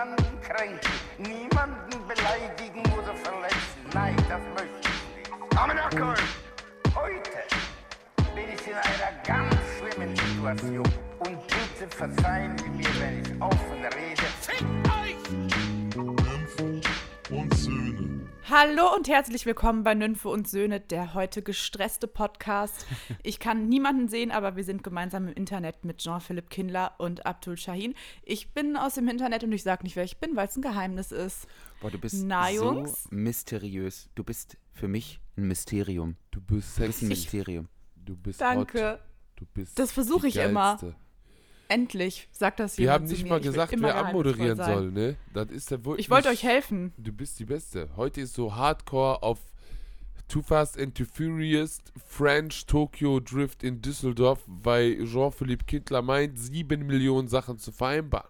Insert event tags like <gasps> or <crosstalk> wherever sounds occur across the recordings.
niemanden kränken, niemanden beleidigen oder verletzen. Nein, das möchte ich nicht. Aber Nackel, heute bin ich in einer ganz schlimmen Situation. Und bitte verzeihen Sie mir, wenn ich offen rede. Fickt euch! Und Söhne. Hallo und herzlich willkommen bei Nymphe und Söhne, der heute gestresste Podcast. Ich kann niemanden sehen, aber wir sind gemeinsam im Internet mit Jean-Philippe Kindler und Abdul Shahin. Ich bin aus dem Internet und ich sage nicht, wer ich bin, weil es ein Geheimnis ist. Boah, du bist Na, so Jungs? mysteriös. Du bist für mich ein Mysterium. Du bist Du bist ein. Mysterium. Du bist Danke. hot. Du bist Das versuche ich immer. Endlich sagt das Wir jemand haben zu nicht mir. mal gesagt, wer anmoderieren soll, ne? Das ist der wirklich. Ich wollte euch helfen. Du bist die Beste. Heute ist so Hardcore auf Too Fast and Too Furious French Tokyo Drift in Düsseldorf, weil Jean-Philippe Kindler meint, sieben Millionen Sachen zu vereinbaren.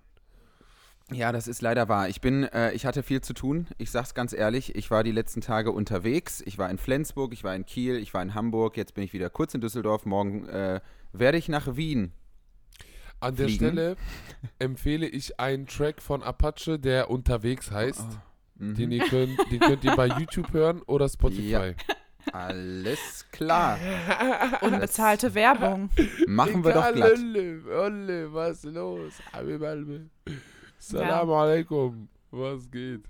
Ja, das ist leider wahr. Ich bin, äh, ich hatte viel zu tun. Ich sag's ganz ehrlich, ich war die letzten Tage unterwegs. Ich war in Flensburg, ich war in Kiel, ich war in Hamburg, jetzt bin ich wieder kurz in Düsseldorf. Morgen äh, werde ich nach Wien. An der Fliegen. Stelle empfehle ich einen Track von Apache, der unterwegs heißt. Mhm. Den, ihr könnt, den könnt ihr bei <laughs> YouTube hören oder Spotify. Ja. Alles klar. <laughs> Unbezahlte Werbung. Machen wir doch glatt. Olle, Olle, was ist los? Salam alaikum. Was geht?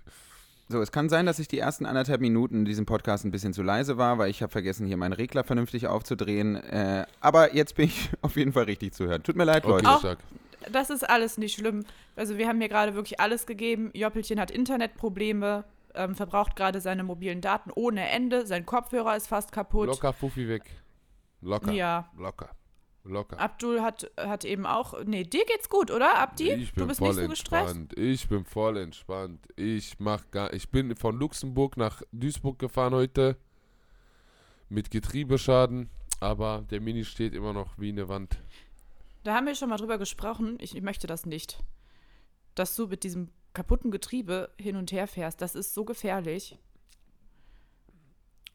So, es kann sein, dass ich die ersten anderthalb Minuten in diesem Podcast ein bisschen zu leise war, weil ich habe vergessen, hier meinen Regler vernünftig aufzudrehen. Äh, aber jetzt bin ich <laughs> auf jeden Fall richtig zu hören. Tut mir leid, Okay, Leute. Auch-. Das ist alles nicht schlimm. Also wir haben mir gerade wirklich alles gegeben. Joppelchen hat Internetprobleme, ähm, verbraucht gerade seine mobilen Daten ohne Ende. Sein Kopfhörer ist fast kaputt. Locker Fuffi weg. Locker. Ja. Locker. Locker. Abdul hat, hat eben auch. Nee, dir geht's gut, oder, Abdi? ich bin du bist voll nicht so gestresst? entspannt. Ich bin voll entspannt. Ich mach gar. Ich bin von Luxemburg nach Duisburg gefahren heute. Mit Getriebeschaden. Aber der Mini steht immer noch wie eine Wand. Da haben wir schon mal drüber gesprochen. Ich, ich möchte das nicht. Dass du mit diesem kaputten Getriebe hin und her fährst, das ist so gefährlich.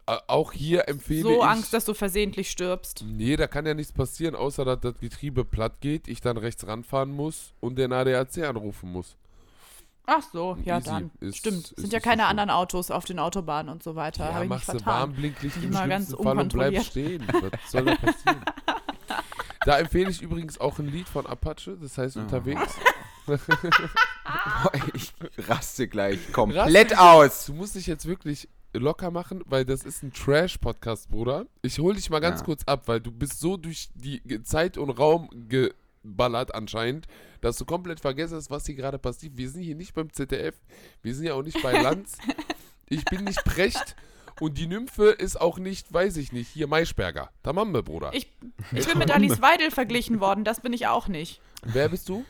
Ä- Auch hier empfehle So ich. Angst, dass du versehentlich stirbst. Nee, da kann ja nichts passieren, außer dass das Getriebe platt geht, ich dann rechts ranfahren muss und den ADAC anrufen muss. Ach so, ja Easy. dann. Ist- Stimmt. ist Sind ja so keine schlimm. anderen Autos auf den Autobahnen und so weiter. Habe ich mich machst du vertan. Warnblinklicht Die im mal ganz Fall und bleib unkontrolliert. stehen. Was soll da passieren? <laughs> da empfehle ich übrigens auch ein Lied von Apache, das heißt unterwegs. Boah, <laughs> <laughs> ich raste gleich Raste komplett dich aus. Du musst dich jetzt wirklich locker machen, weil das ist ein Trash-Podcast, Bruder. Ich hol dich mal ganz Ja. kurz ab, weil du bist so durch die Zeit und Raum geballert anscheinend, dass du komplett vergessen hast, was hier gerade passiert. Wir sind hier nicht beim ZDF, wir sind ja auch nicht bei <laughs> Lanz. ich bin nicht Precht und die Nymphe ist auch nicht, weiß ich nicht, hier Maischberger. Tamambe, Bruder. Ich, ich bin mit Alice Weidel verglichen worden, das bin ich auch nicht. Wer bist du?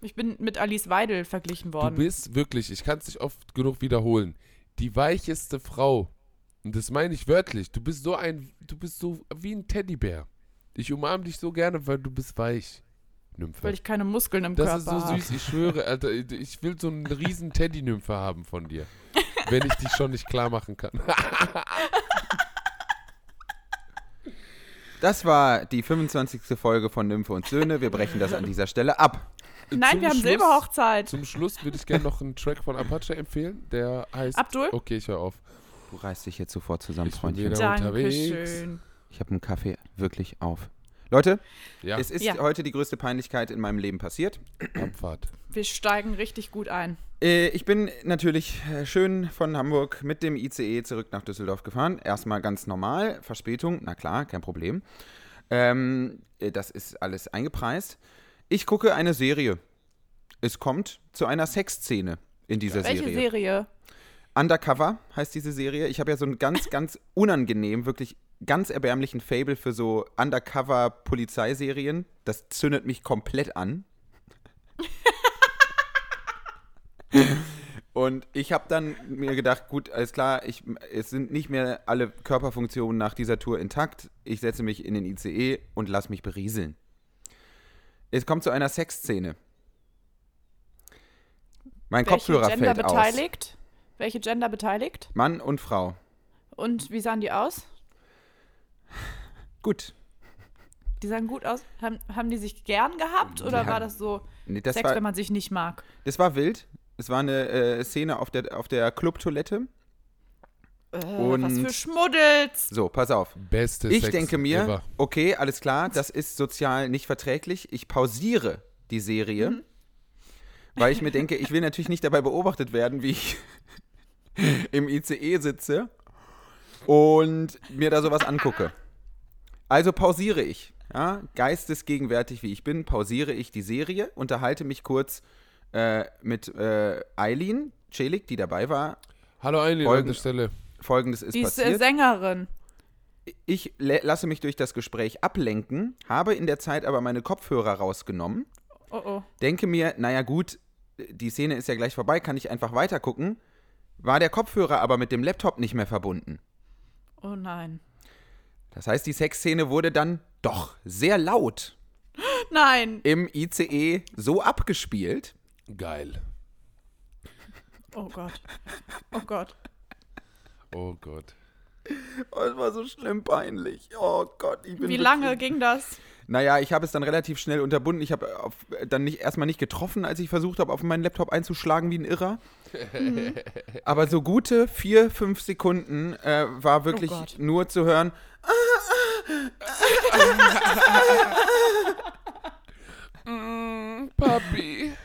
Ich bin mit Alice Weidel verglichen Du worden. bist wirklich, ich kann es nicht oft genug wiederholen, die weicheste Frau. Und das meine ich wörtlich. Du bist so ein, du bist so wie ein Teddybär. Ich umarme dich so gerne, weil du bist weich. Nymphe. weil ich keine Muskeln im das Körper ist so habe. süß, ich schwöre, Alter. Ich will so einen riesen Teddy-Nymphe haben von dir. wenn ich dich schon nicht klar machen kann. Das war die 25. Folge von Nymphe und Söhne. Wir brechen das an dieser Stelle ab. Nein, Zum wir haben Schluss- Silberhochzeit. Zum Schluss würde ich gerne noch einen Track von Apache empfehlen, der heißt. Abdul? Okay, ich höre auf. Du reißt dich jetzt sofort zusammen, Ich bin Freundchen. wieder- unterwegs. Dankeschön. Ich habe einen Kaffee wirklich auf. Leute, Ja, es ist Ja. heute die größte Peinlichkeit in meinem Leben passiert. Abfahrt. Wir steigen richtig gut ein. Äh, ich bin natürlich äh, schön von Hamburg mit dem ICE zurück nach Düsseldorf gefahren. Erstmal ganz normal, Verspätung, na klar, kein Problem. Ähm, äh, das ist alles eingepreist. Ich gucke eine Serie. Es kommt zu einer Sexszene in dieser Welche Serie. Serie? Undercover heißt diese Serie. Ich habe ja so einen ganz, <laughs> ganz unangenehm, wirklich ganz erbärmlichen Fable für so Undercover-Polizeiserien. Das zündet mich komplett an. <laughs> Und ich habe dann mir gedacht, gut, alles klar, ich, es sind nicht mehr alle Körperfunktionen nach dieser Tour intakt. Ich setze mich in den ICE und lass mich berieseln. Es kommt zu einer Sexszene. Mein Welche Kopfhörer Gender fällt aus. beteiligt? Welche Gender beteiligt? Mann und Frau. Und wie sahen die aus? Gut. Die sahen gut aus. Haben, haben die sich gern gehabt oder Ja. war das so Nee, das, Sex, wenn war, man sich nicht mag? das war wild. Es war eine äh, Szene auf der, auf der Clubtoilette. Äh, Und- was für Schmuddels. So, pass auf. Beste Ich Sex denke mir, ever. okay, alles klar, das ist sozial nicht verträglich. Ich pausiere die Serie, Mhm. weil ich mir denke, ich will natürlich nicht dabei beobachtet werden, wie ich <laughs> im ICE sitze und mir da sowas angucke. Also pausiere ich, ja, geistesgegenwärtig wie ich bin, pausiere ich die Serie, unterhalte mich kurz äh, mit äh, Eileen Celik, die dabei war. Hallo Eileen an der Stelle. Folgendes ist Die äh, passiert. Sängerin. Ich lasse mich durch das Gespräch ablenken, habe in der Zeit aber meine Kopfhörer rausgenommen, Oh oh. denke mir, naja gut, die Szene ist ja gleich vorbei, kann ich einfach weiter gucken. War der Kopfhörer aber mit dem Laptop nicht mehr verbunden. Oh nein. Das heißt, die Sexszene wurde dann doch sehr laut <gasps> Nein. im ICE so abgespielt. Geil. Oh Gott. Oh Gott. Oh Gott. Oh, es war so schlimm peinlich. Oh Gott, ich bin Wie wirklich- lange ging das? Naja, ich habe es dann relativ schnell unterbunden. Ich habe auf- dann nicht, erstmal nicht getroffen, als ich versucht habe, auf meinen Laptop einzuschlagen wie ein Irrer. <laughs> Aber so gute vier, fünf Sekunden äh, war wirklich Gott. nur zu hören. <laughs> Papi. <laughs>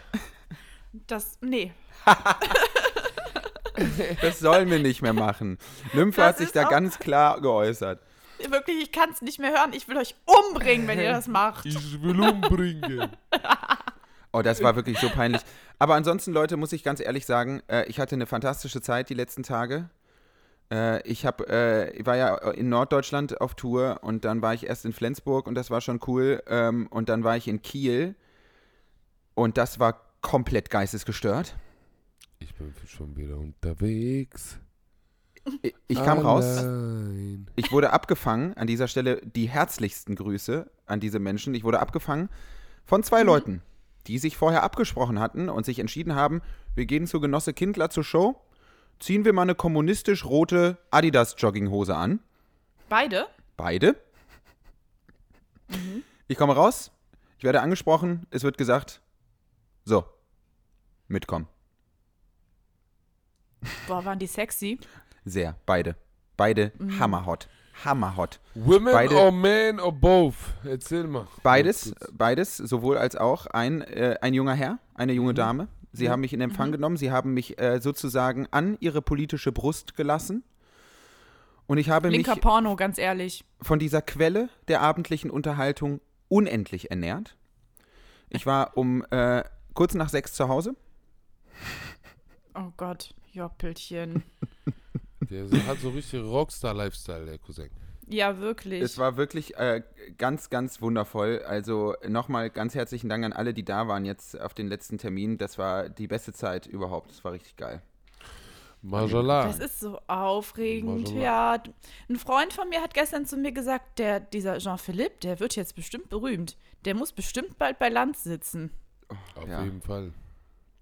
Das. Nee. <laughs> Das sollen wir nicht mehr machen. Nymphe Das hat sich ist da ganz klar geäußert. Wirklich, ich kann es nicht mehr hören. Ich will euch umbringen, wenn ihr das macht. Ich will umbringen. Oh, das war wirklich so peinlich. Aber ansonsten, Leute, muss ich ganz ehrlich sagen, äh, ich hatte eine fantastische Zeit die letzten Tage. Äh, ich hab, äh, ich war ja in Norddeutschland auf Tour und dann war ich erst in Flensburg und das war schon cool. Ähm, und dann war ich in Kiel und das war komplett geistesgestört. Ich bin schon wieder unterwegs. Ich, ich kam raus. Ich wurde abgefangen, an dieser Stelle die herzlichsten Grüße an diese Menschen. Ich wurde abgefangen von zwei Leuten, die sich vorher abgesprochen hatten und sich entschieden haben, wir gehen zu Genosse Kindler zur Show, ziehen wir mal eine kommunistisch rote Adidas-Jogginghose an. Beide? Beide. Ich komme raus, ich werde angesprochen, es wird gesagt, so, mitkommen. Boah, waren die sexy. Sehr, beide. Beide hammerhot. Hammerhot. Women Beide- or men or both? Erzähl mal. Beides, beides, sowohl als auch ein, äh, ein junger Herr, eine junge Dame. Sie haben mich in Empfang genommen, sie haben mich äh, sozusagen an ihre politische Brust gelassen. Und ich habe Linker mich Porno, ganz ehrlich. von dieser Quelle der abendlichen Unterhaltung unendlich ernährt. Ich war um äh, kurz nach sechs zu Hause. Oh Gott, Joppelchen. <laughs> Der hat so richtig Rockstar-Lifestyle, der Cousin. Ja, wirklich. Es war wirklich äh, ganz, ganz wundervoll. Also nochmal ganz herzlichen Dank an alle, die da waren jetzt auf den letzten Termin. Das war die beste Zeit überhaupt. Das war richtig geil. Mashallah. Das ist so aufregend. Mashallah. Ja, ein Freund von mir hat gestern zu mir gesagt, der, dieser Jean-Philippe, der wird jetzt bestimmt berühmt. Der muss bestimmt bald bei Lanz sitzen. Auf Ja. jeden Fall.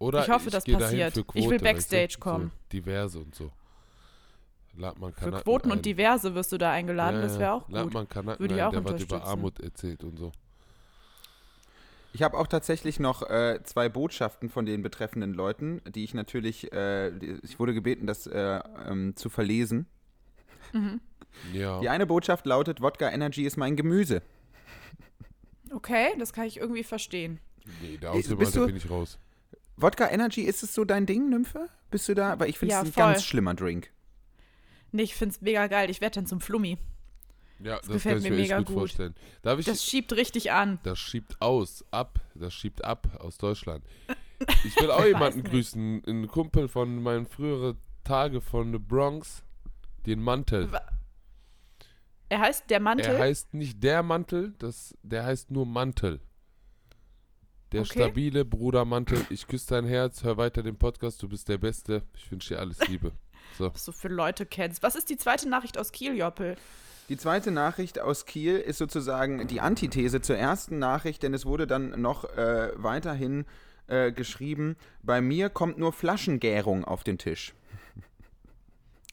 Oder Ich hoffe, das geh dahin passiert. für Ich will Quote? Backstage kommen. So diverse und so. Lad man Für Kanaken Quoten ein. und Diverse wirst du da eingeladen, Ja, das ja. wäre auch Lad gut. man Kanaken Würde ich ein, auch der was über. Armut erzählt und so. Ich habe auch tatsächlich noch äh, zwei Botschaften von den betreffenden Leuten, die ich natürlich, äh, ich wurde gebeten, das äh, ähm, zu verlesen. Ja. Die eine Botschaft lautet, Wodka Energy ist mein Gemüse. Okay, das kann ich irgendwie verstehen. Nee, da Bist aus dem du- Alter bin ich raus. Wodka Energy, ist es so dein Ding, Nymphe? Bist du da? Weil ich finde es Ja, ein voll. ganz schlimmer Drink. Nee, ich find's mega geil. Ich werde dann zum Flummi. Ja, das, gefällt kann ich mir mir mega gut, gut. vorstellen. Darf ich, Das das, schiebt richtig an. schiebt aus, ab, das schiebt ab aus Deutschland. <laughs> Ich will auch jemanden grüßen, einen Kumpel von meinen früheren Tage von The Bronx, den Mantel. Wa- Er heißt der Mantel. Er heißt nicht der Mantel, das, der heißt nur Mantel. Der Okay. stabile Bruder Mantel. Ich küsse dein Herz, hör weiter den Podcast, du bist der Beste. Ich wünsche dir alles Liebe. So. Was du für Leute kennst. Was ist die zweite Nachricht aus Kiel, Joppel? Die zweite Nachricht aus Kiel ist sozusagen die Antithese zur ersten Nachricht, denn es wurde dann noch äh, weiterhin äh, geschrieben, bei mir kommt nur Flaschengärung auf den Tisch.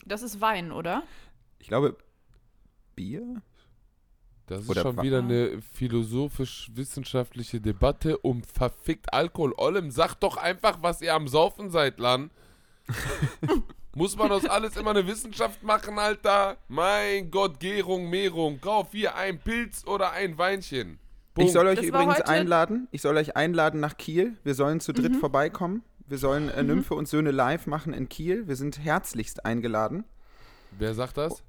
Das ist Wein, oder? Ich glaube, Bier? Das ist Oder schon wieder eine philosophisch-wissenschaftliche Debatte um verfickt Alkohol. Ollem, sagt doch einfach, was ihr am Saufen seid, Lan. <laughs> Muss man aus alles immer eine Wissenschaft machen, Alter? Mein Gott, Gärung, Mehrung. Kauf hier ein Pilz oder ein Weinchen. Ich soll euch Das übrigens einladen. Ich soll euch einladen nach Kiel. Wir sollen zu Mhm. dritt vorbeikommen. Wir sollen äh, Nymphe und Söhne live machen in Kiel. Wir sind herzlichst eingeladen. Wer sagt das?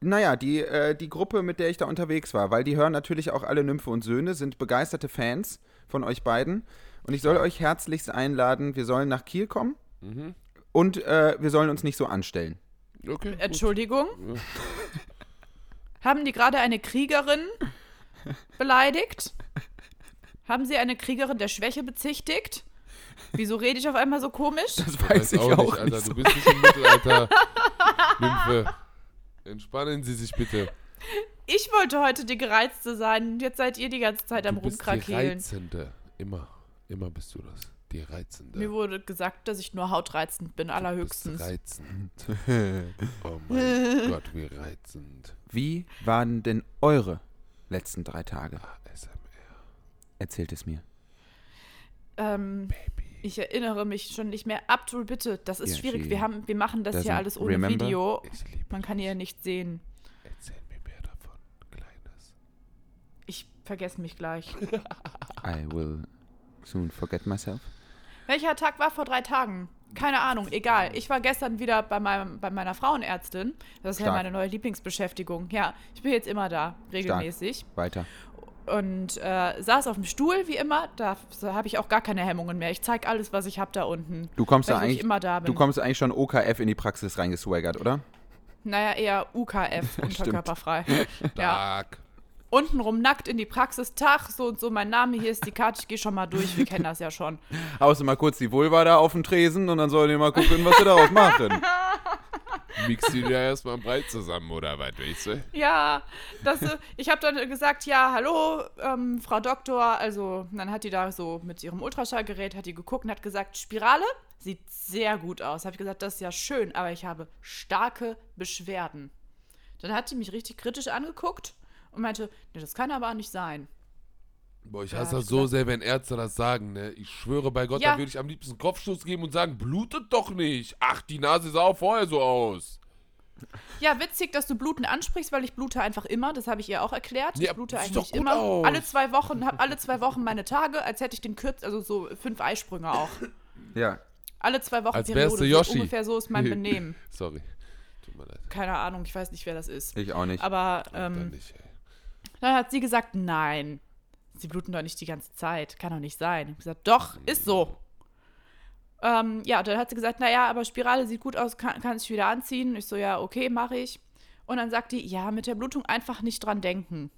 Naja, die, äh, die Gruppe, mit der ich da unterwegs war, weil die hören natürlich auch alle Nymphe und Söhne, sind begeisterte Fans von euch beiden. Und ich soll euch herzlichst einladen, wir sollen nach Kiel kommen Mhm. und äh, wir sollen uns nicht so anstellen. Okay. Entschuldigung? <laughs> Haben die gerade eine Kriegerin beleidigt? Haben sie eine Kriegerin der Schwäche bezichtigt? Wieso rede ich auf einmal so komisch? Das weiß ich auch nicht. Alter. so. Du bist nicht im Mittelalter. <laughs> Nymphe. Entspannen Sie sich bitte. <laughs> Ich wollte heute die Gereizte sein. und Jetzt seid ihr die ganze Zeit am Du bist die Rumkrakeelen. Reizende. Immer. Immer bist du das. Die Reizende. Mir wurde gesagt, dass ich nur hautreizend bin, Du allerhöchstens. bist reizend. <laughs> Oh mein Gott, wie reizend. Wie waren denn eure letzten drei Tage? ASMR. Erzählt es mir. Ähm, ich erinnere mich schon nicht mehr. Abdul, bitte, das ist Ja, schwierig. she Wir, haben, wir machen das hier alles ohne remember. Video. Man kann ja nicht sehen. Erzähl mir mehr davon, Kleines. Ich vergesse mich gleich. <laughs> I will soon forget myself. Welcher Tag war vor drei Tagen? Keine Ahnung, egal. Ich war gestern wieder bei, meinem, bei meiner Frauenärztin. Das ist ja Stark. meine neue Lieblingsbeschäftigung. Ja, ich bin jetzt immer da, regelmäßig. Weiter. Und äh, saß auf dem Stuhl, wie immer. Da habe ich auch gar keine Hemmungen mehr. Ich zeige alles, was ich habe da unten. Du kommst da eigentlich, immer da du kommst eigentlich schon OKF in die Praxis reingeswaggert, oder? naja, eher UKF, <laughs> unterkörperfrei. <laughs> ja. Untenrum nackt in die Praxis. Tag, so und so, mein Name, hier ist die Karte, ich gehe schon mal durch. Wir kennen das ja schon. Haust du mal kurz die Vulva da auf den Tresen und dann sollen die mal gucken, was wir daraus machen. <laughs> Mixt die ja erstmal breit zusammen, oder was, weißt du? Ja, das, äh, ich habe dann gesagt, ja, hallo, ähm, Frau Doktor. Also, dann hat die da so mit ihrem Ultraschallgerät, hat die geguckt und hat gesagt, Spirale sieht sehr gut aus. Habe ich gesagt, das ist ja schön, aber ich habe starke Beschwerden. Dann hat die mich richtig kritisch angeguckt und meinte, nee, das kann aber nicht sein. Boah, ich Ja, hasse hab das so sehr, wenn Ärzte das sagen, ne? Ich schwöre bei Gott, Ja. da würde ich am liebsten einen Kopfstoß geben und sagen, blutet doch nicht. Ach, die Nase sah auch vorher so aus. Ja, witzig, dass du Bluten ansprichst, weil ich blute einfach immer. Das habe ich ihr auch erklärt. Ja, ich blute eigentlich gut immer. aus. Alle zwei Wochen, habe alle zwei Wochen meine Tage, als hätte ich den Kürz, also so fünf Eisprünge auch. Ja. Alle zwei Wochen Als so Yoshi. ungefähr so ist mein <laughs> Benehmen. Sorry. Tut mir leid. Keine Ahnung, ich weiß nicht, wer das ist. Ich auch nicht. Aber Dann ähm, nicht, ey. dann hat sie gesagt, nein, sie bluten doch nicht die ganze Zeit. Kann doch nicht sein. Ich habe gesagt, doch, ist so. Ähm, ja, dann hat sie gesagt, naja, aber Spirale sieht gut aus, kann, kann ich wieder anziehen. Ich so, ja, okay, mache ich. Und dann sagt die, ja, mit der Blutung einfach nicht dran denken.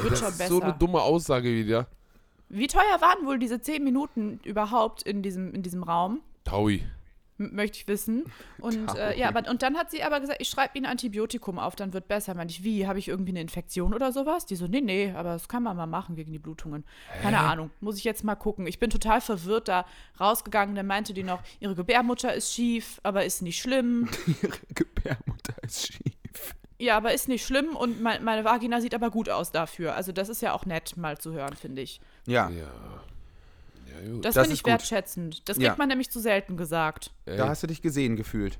Wird Das schon ist besser. so eine dumme Aussage wieder. Wie teuer waren wohl diese zehn Minuten überhaupt in diesem, in diesem Raum? Taui. Möchte ich wissen. <laughs> Und äh, ja, aber und dann hat sie aber gesagt, ich schreibe Ihnen Antibiotikum auf, dann wird besser. Meinte ich, wie? Habe ich irgendwie eine Infektion oder sowas? Die so, nee, nee, aber das kann man mal machen gegen die Blutungen. Keine Ahnung, muss ich jetzt mal gucken. Ich bin total verwirrt da rausgegangen. Dann meinte die noch, ihre Gebärmutter ist schief, aber ist nicht schlimm. <laughs> Ihre Gebärmutter ist schief. Ja, aber ist nicht schlimm und mein, meine Vagina sieht aber gut aus dafür. Also das ist ja auch nett mal zu hören, finde ich. Ja, Ja. Ja, gut. Das, Das finde ich gut. wertschätzend. Das kriegt Ja. man nämlich zu selten gesagt. Ey, da hast du dich gesehen gefühlt.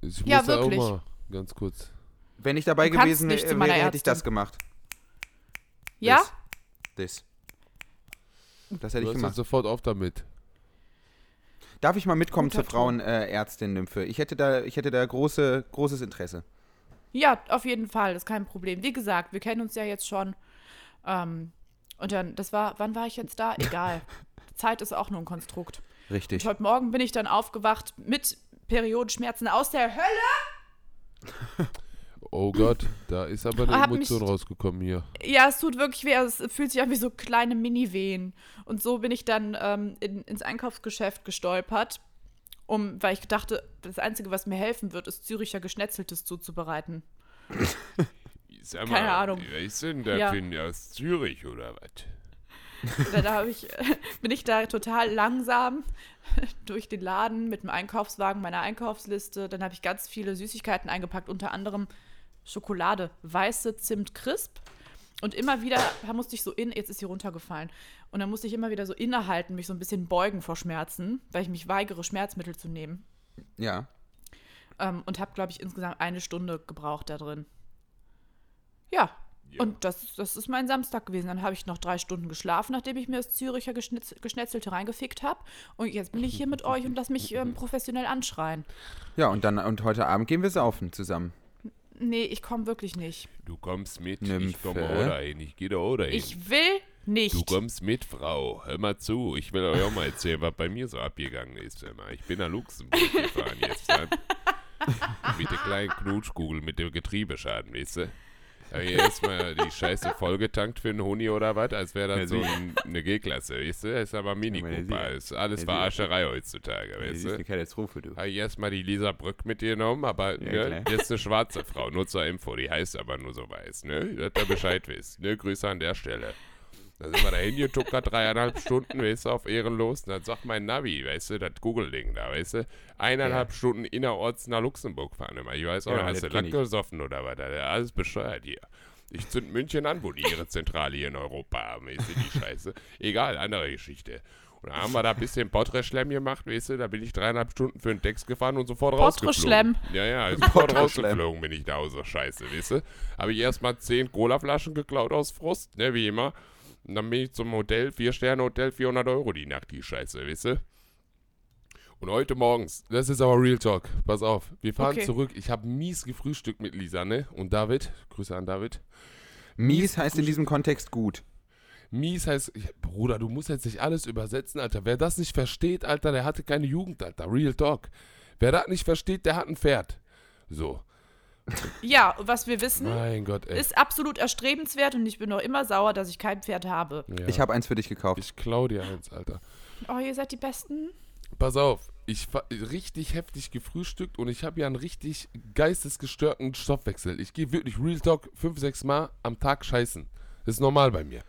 ich Ja, wirklich. Auch mal ganz kurz. Wenn ich dabei gewesen wäre, hätte ich Ärztin. das gemacht. Ja? This. Das hätte Du ich gemacht. sofort auf damit. Darf ich mal mitkommen Guter zur Frauenärztin Nymphe? Ich hätte da, ich hätte da große, großes Interesse. Ja, auf jeden Fall, das ist kein Problem. Wie gesagt, wir kennen uns ja jetzt schon. Ähm, und dann, das war, wann war ich jetzt da? Egal. <laughs> Zeit ist auch nur ein Konstrukt. Richtig. Und heute Morgen bin ich dann aufgewacht mit Periodenschmerzen aus der Hölle. Oh Gott, da ist aber eine Emotion mich- rausgekommen hier. Ja, es tut wirklich weh. Es fühlt sich an wie so kleine Mini-Wehen. Und so bin ich dann ähm, in, ins Einkaufsgeschäft gestolpert, um, weil ich dachte, das Einzige, was mir helfen wird, ist Züricher Geschnetzeltes zuzubereiten. <laughs> Sag Keine Ahnung. Wer ist denn der Ja. Finn aus Zürich oder was? Da, da ich, <laughs> bin ich da total langsam <laughs> durch den Laden mit dem Einkaufswagen, meiner Einkaufsliste. Dann habe ich ganz viele Süßigkeiten eingepackt, unter anderem Schokolade, weiße Zimt Crisp Und immer wieder da musste ich so in, jetzt ist sie runtergefallen. Und dann musste ich immer wieder so innehalten, mich so ein bisschen beugen vor Schmerzen, weil ich mich weigere, Schmerzmittel zu nehmen. Ja. Ähm, und habe, glaube ich, insgesamt eine Stunde gebraucht da drin. Ja. Und das, das ist mein Samstag gewesen. Dann habe ich noch drei Stunden geschlafen, nachdem ich mir das Züricher Geschnitz, Geschnetzelte reingefickt habe. Und jetzt bin ich hier mit <laughs> euch und lass mich ähm, professionell anschreien. Ja, und dann und heute Abend gehen wir saufen zusammen. Nee, ich komme wirklich nicht. Du kommst mit, Nymphe. ich komme auch dahin, ich gehe da auch dahin. Ich will nicht. Du kommst mit, Frau. Hör mal zu. Ich will euch auch mal erzählen, was bei mir so abgegangen ist. Hör mal. Ich bin nach Luxemburg gefahren jetzt. Dann. <laughs> mit der kleinen Knutschkugel, mit dem Getriebeschaden, weißt du? Hab ich erstmal die Scheiße vollgetankt für einen Huni oder was, als wäre das Ja, so ein, eine G-Klasse, weißt du? Ist aber Mini Cooper. Ist alles Ja, Verarscherei heutzutage, Das weißt ist du? eine Katastrophe, du. Habe ich erstmal die Lisa Brück mitgenommen, aber Ja, ne, das ist eine schwarze Frau, nur zur Info, die heißt aber nur so weiß, ne? Dass ihr Bescheid <laughs> wisst, ne? Grüße an der Stelle. Da sind wir da hingetuckert, <laughs> dreieinhalb Stunden, weißt du, auf Ehrenlos. Und dann sagt mein Navi, weißt du, das Google-Ding da, weißt du, eineinhalb Stunden innerorts nach Luxemburg fahren immer. Ich weiß auch, Ja, nicht, hast du Lack gesoffen oder was? Da- Alles bescheuert hier. Ich zünd München an, wo die ihre Zentrale hier in Europa haben, weißt du, die Scheiße. Egal, andere Geschichte. Und dann haben wir da ein bisschen Potreschlemm gemacht, weißt du, da bin ich dreieinhalb Stunden für den Text gefahren und sofort rausgeflogen. Ja, ja, sofort Potreschlemm. rausgeflogen bin ich da der Scheiße, weißt du. Habe ich erstmal zehn Colaflaschen geklaut aus Frust, ne, wie immer. Und dann bin ich zum Hotel, Vier-Sterne-Hotel, 400 Euro die Nacht, die Scheiße, weißt du. Und heute morgens, das ist aber Real Talk, pass auf, wir fahren Okay. zurück. Ich habe mies gefrühstückt mit Lisa, ne, und David, Grüße an David. Mies heißt in diesem Kontext gut. Mies heißt, Bruder, du musst jetzt nicht alles übersetzen, Alter. Wer das nicht versteht, Alter, der hatte keine Jugend, Alter. Real Talk. Wer das nicht versteht, der hat ein Pferd. So. Ja, was wir wissen, Mein Gott, ist absolut erstrebenswert und ich bin noch immer sauer, dass ich kein Pferd habe. Ja. Ich habe eins für dich gekauft. Ich klau dir eins, Alter. Oh, ihr seid die Besten. Pass auf, ich fa- richtig heftig gefrühstückt und ich habe ja einen richtig geistesgestörten Stoffwechsel. Ich gehe wirklich Real Talk fünf, sechs Mal am Tag scheißen. Das ist normal bei mir.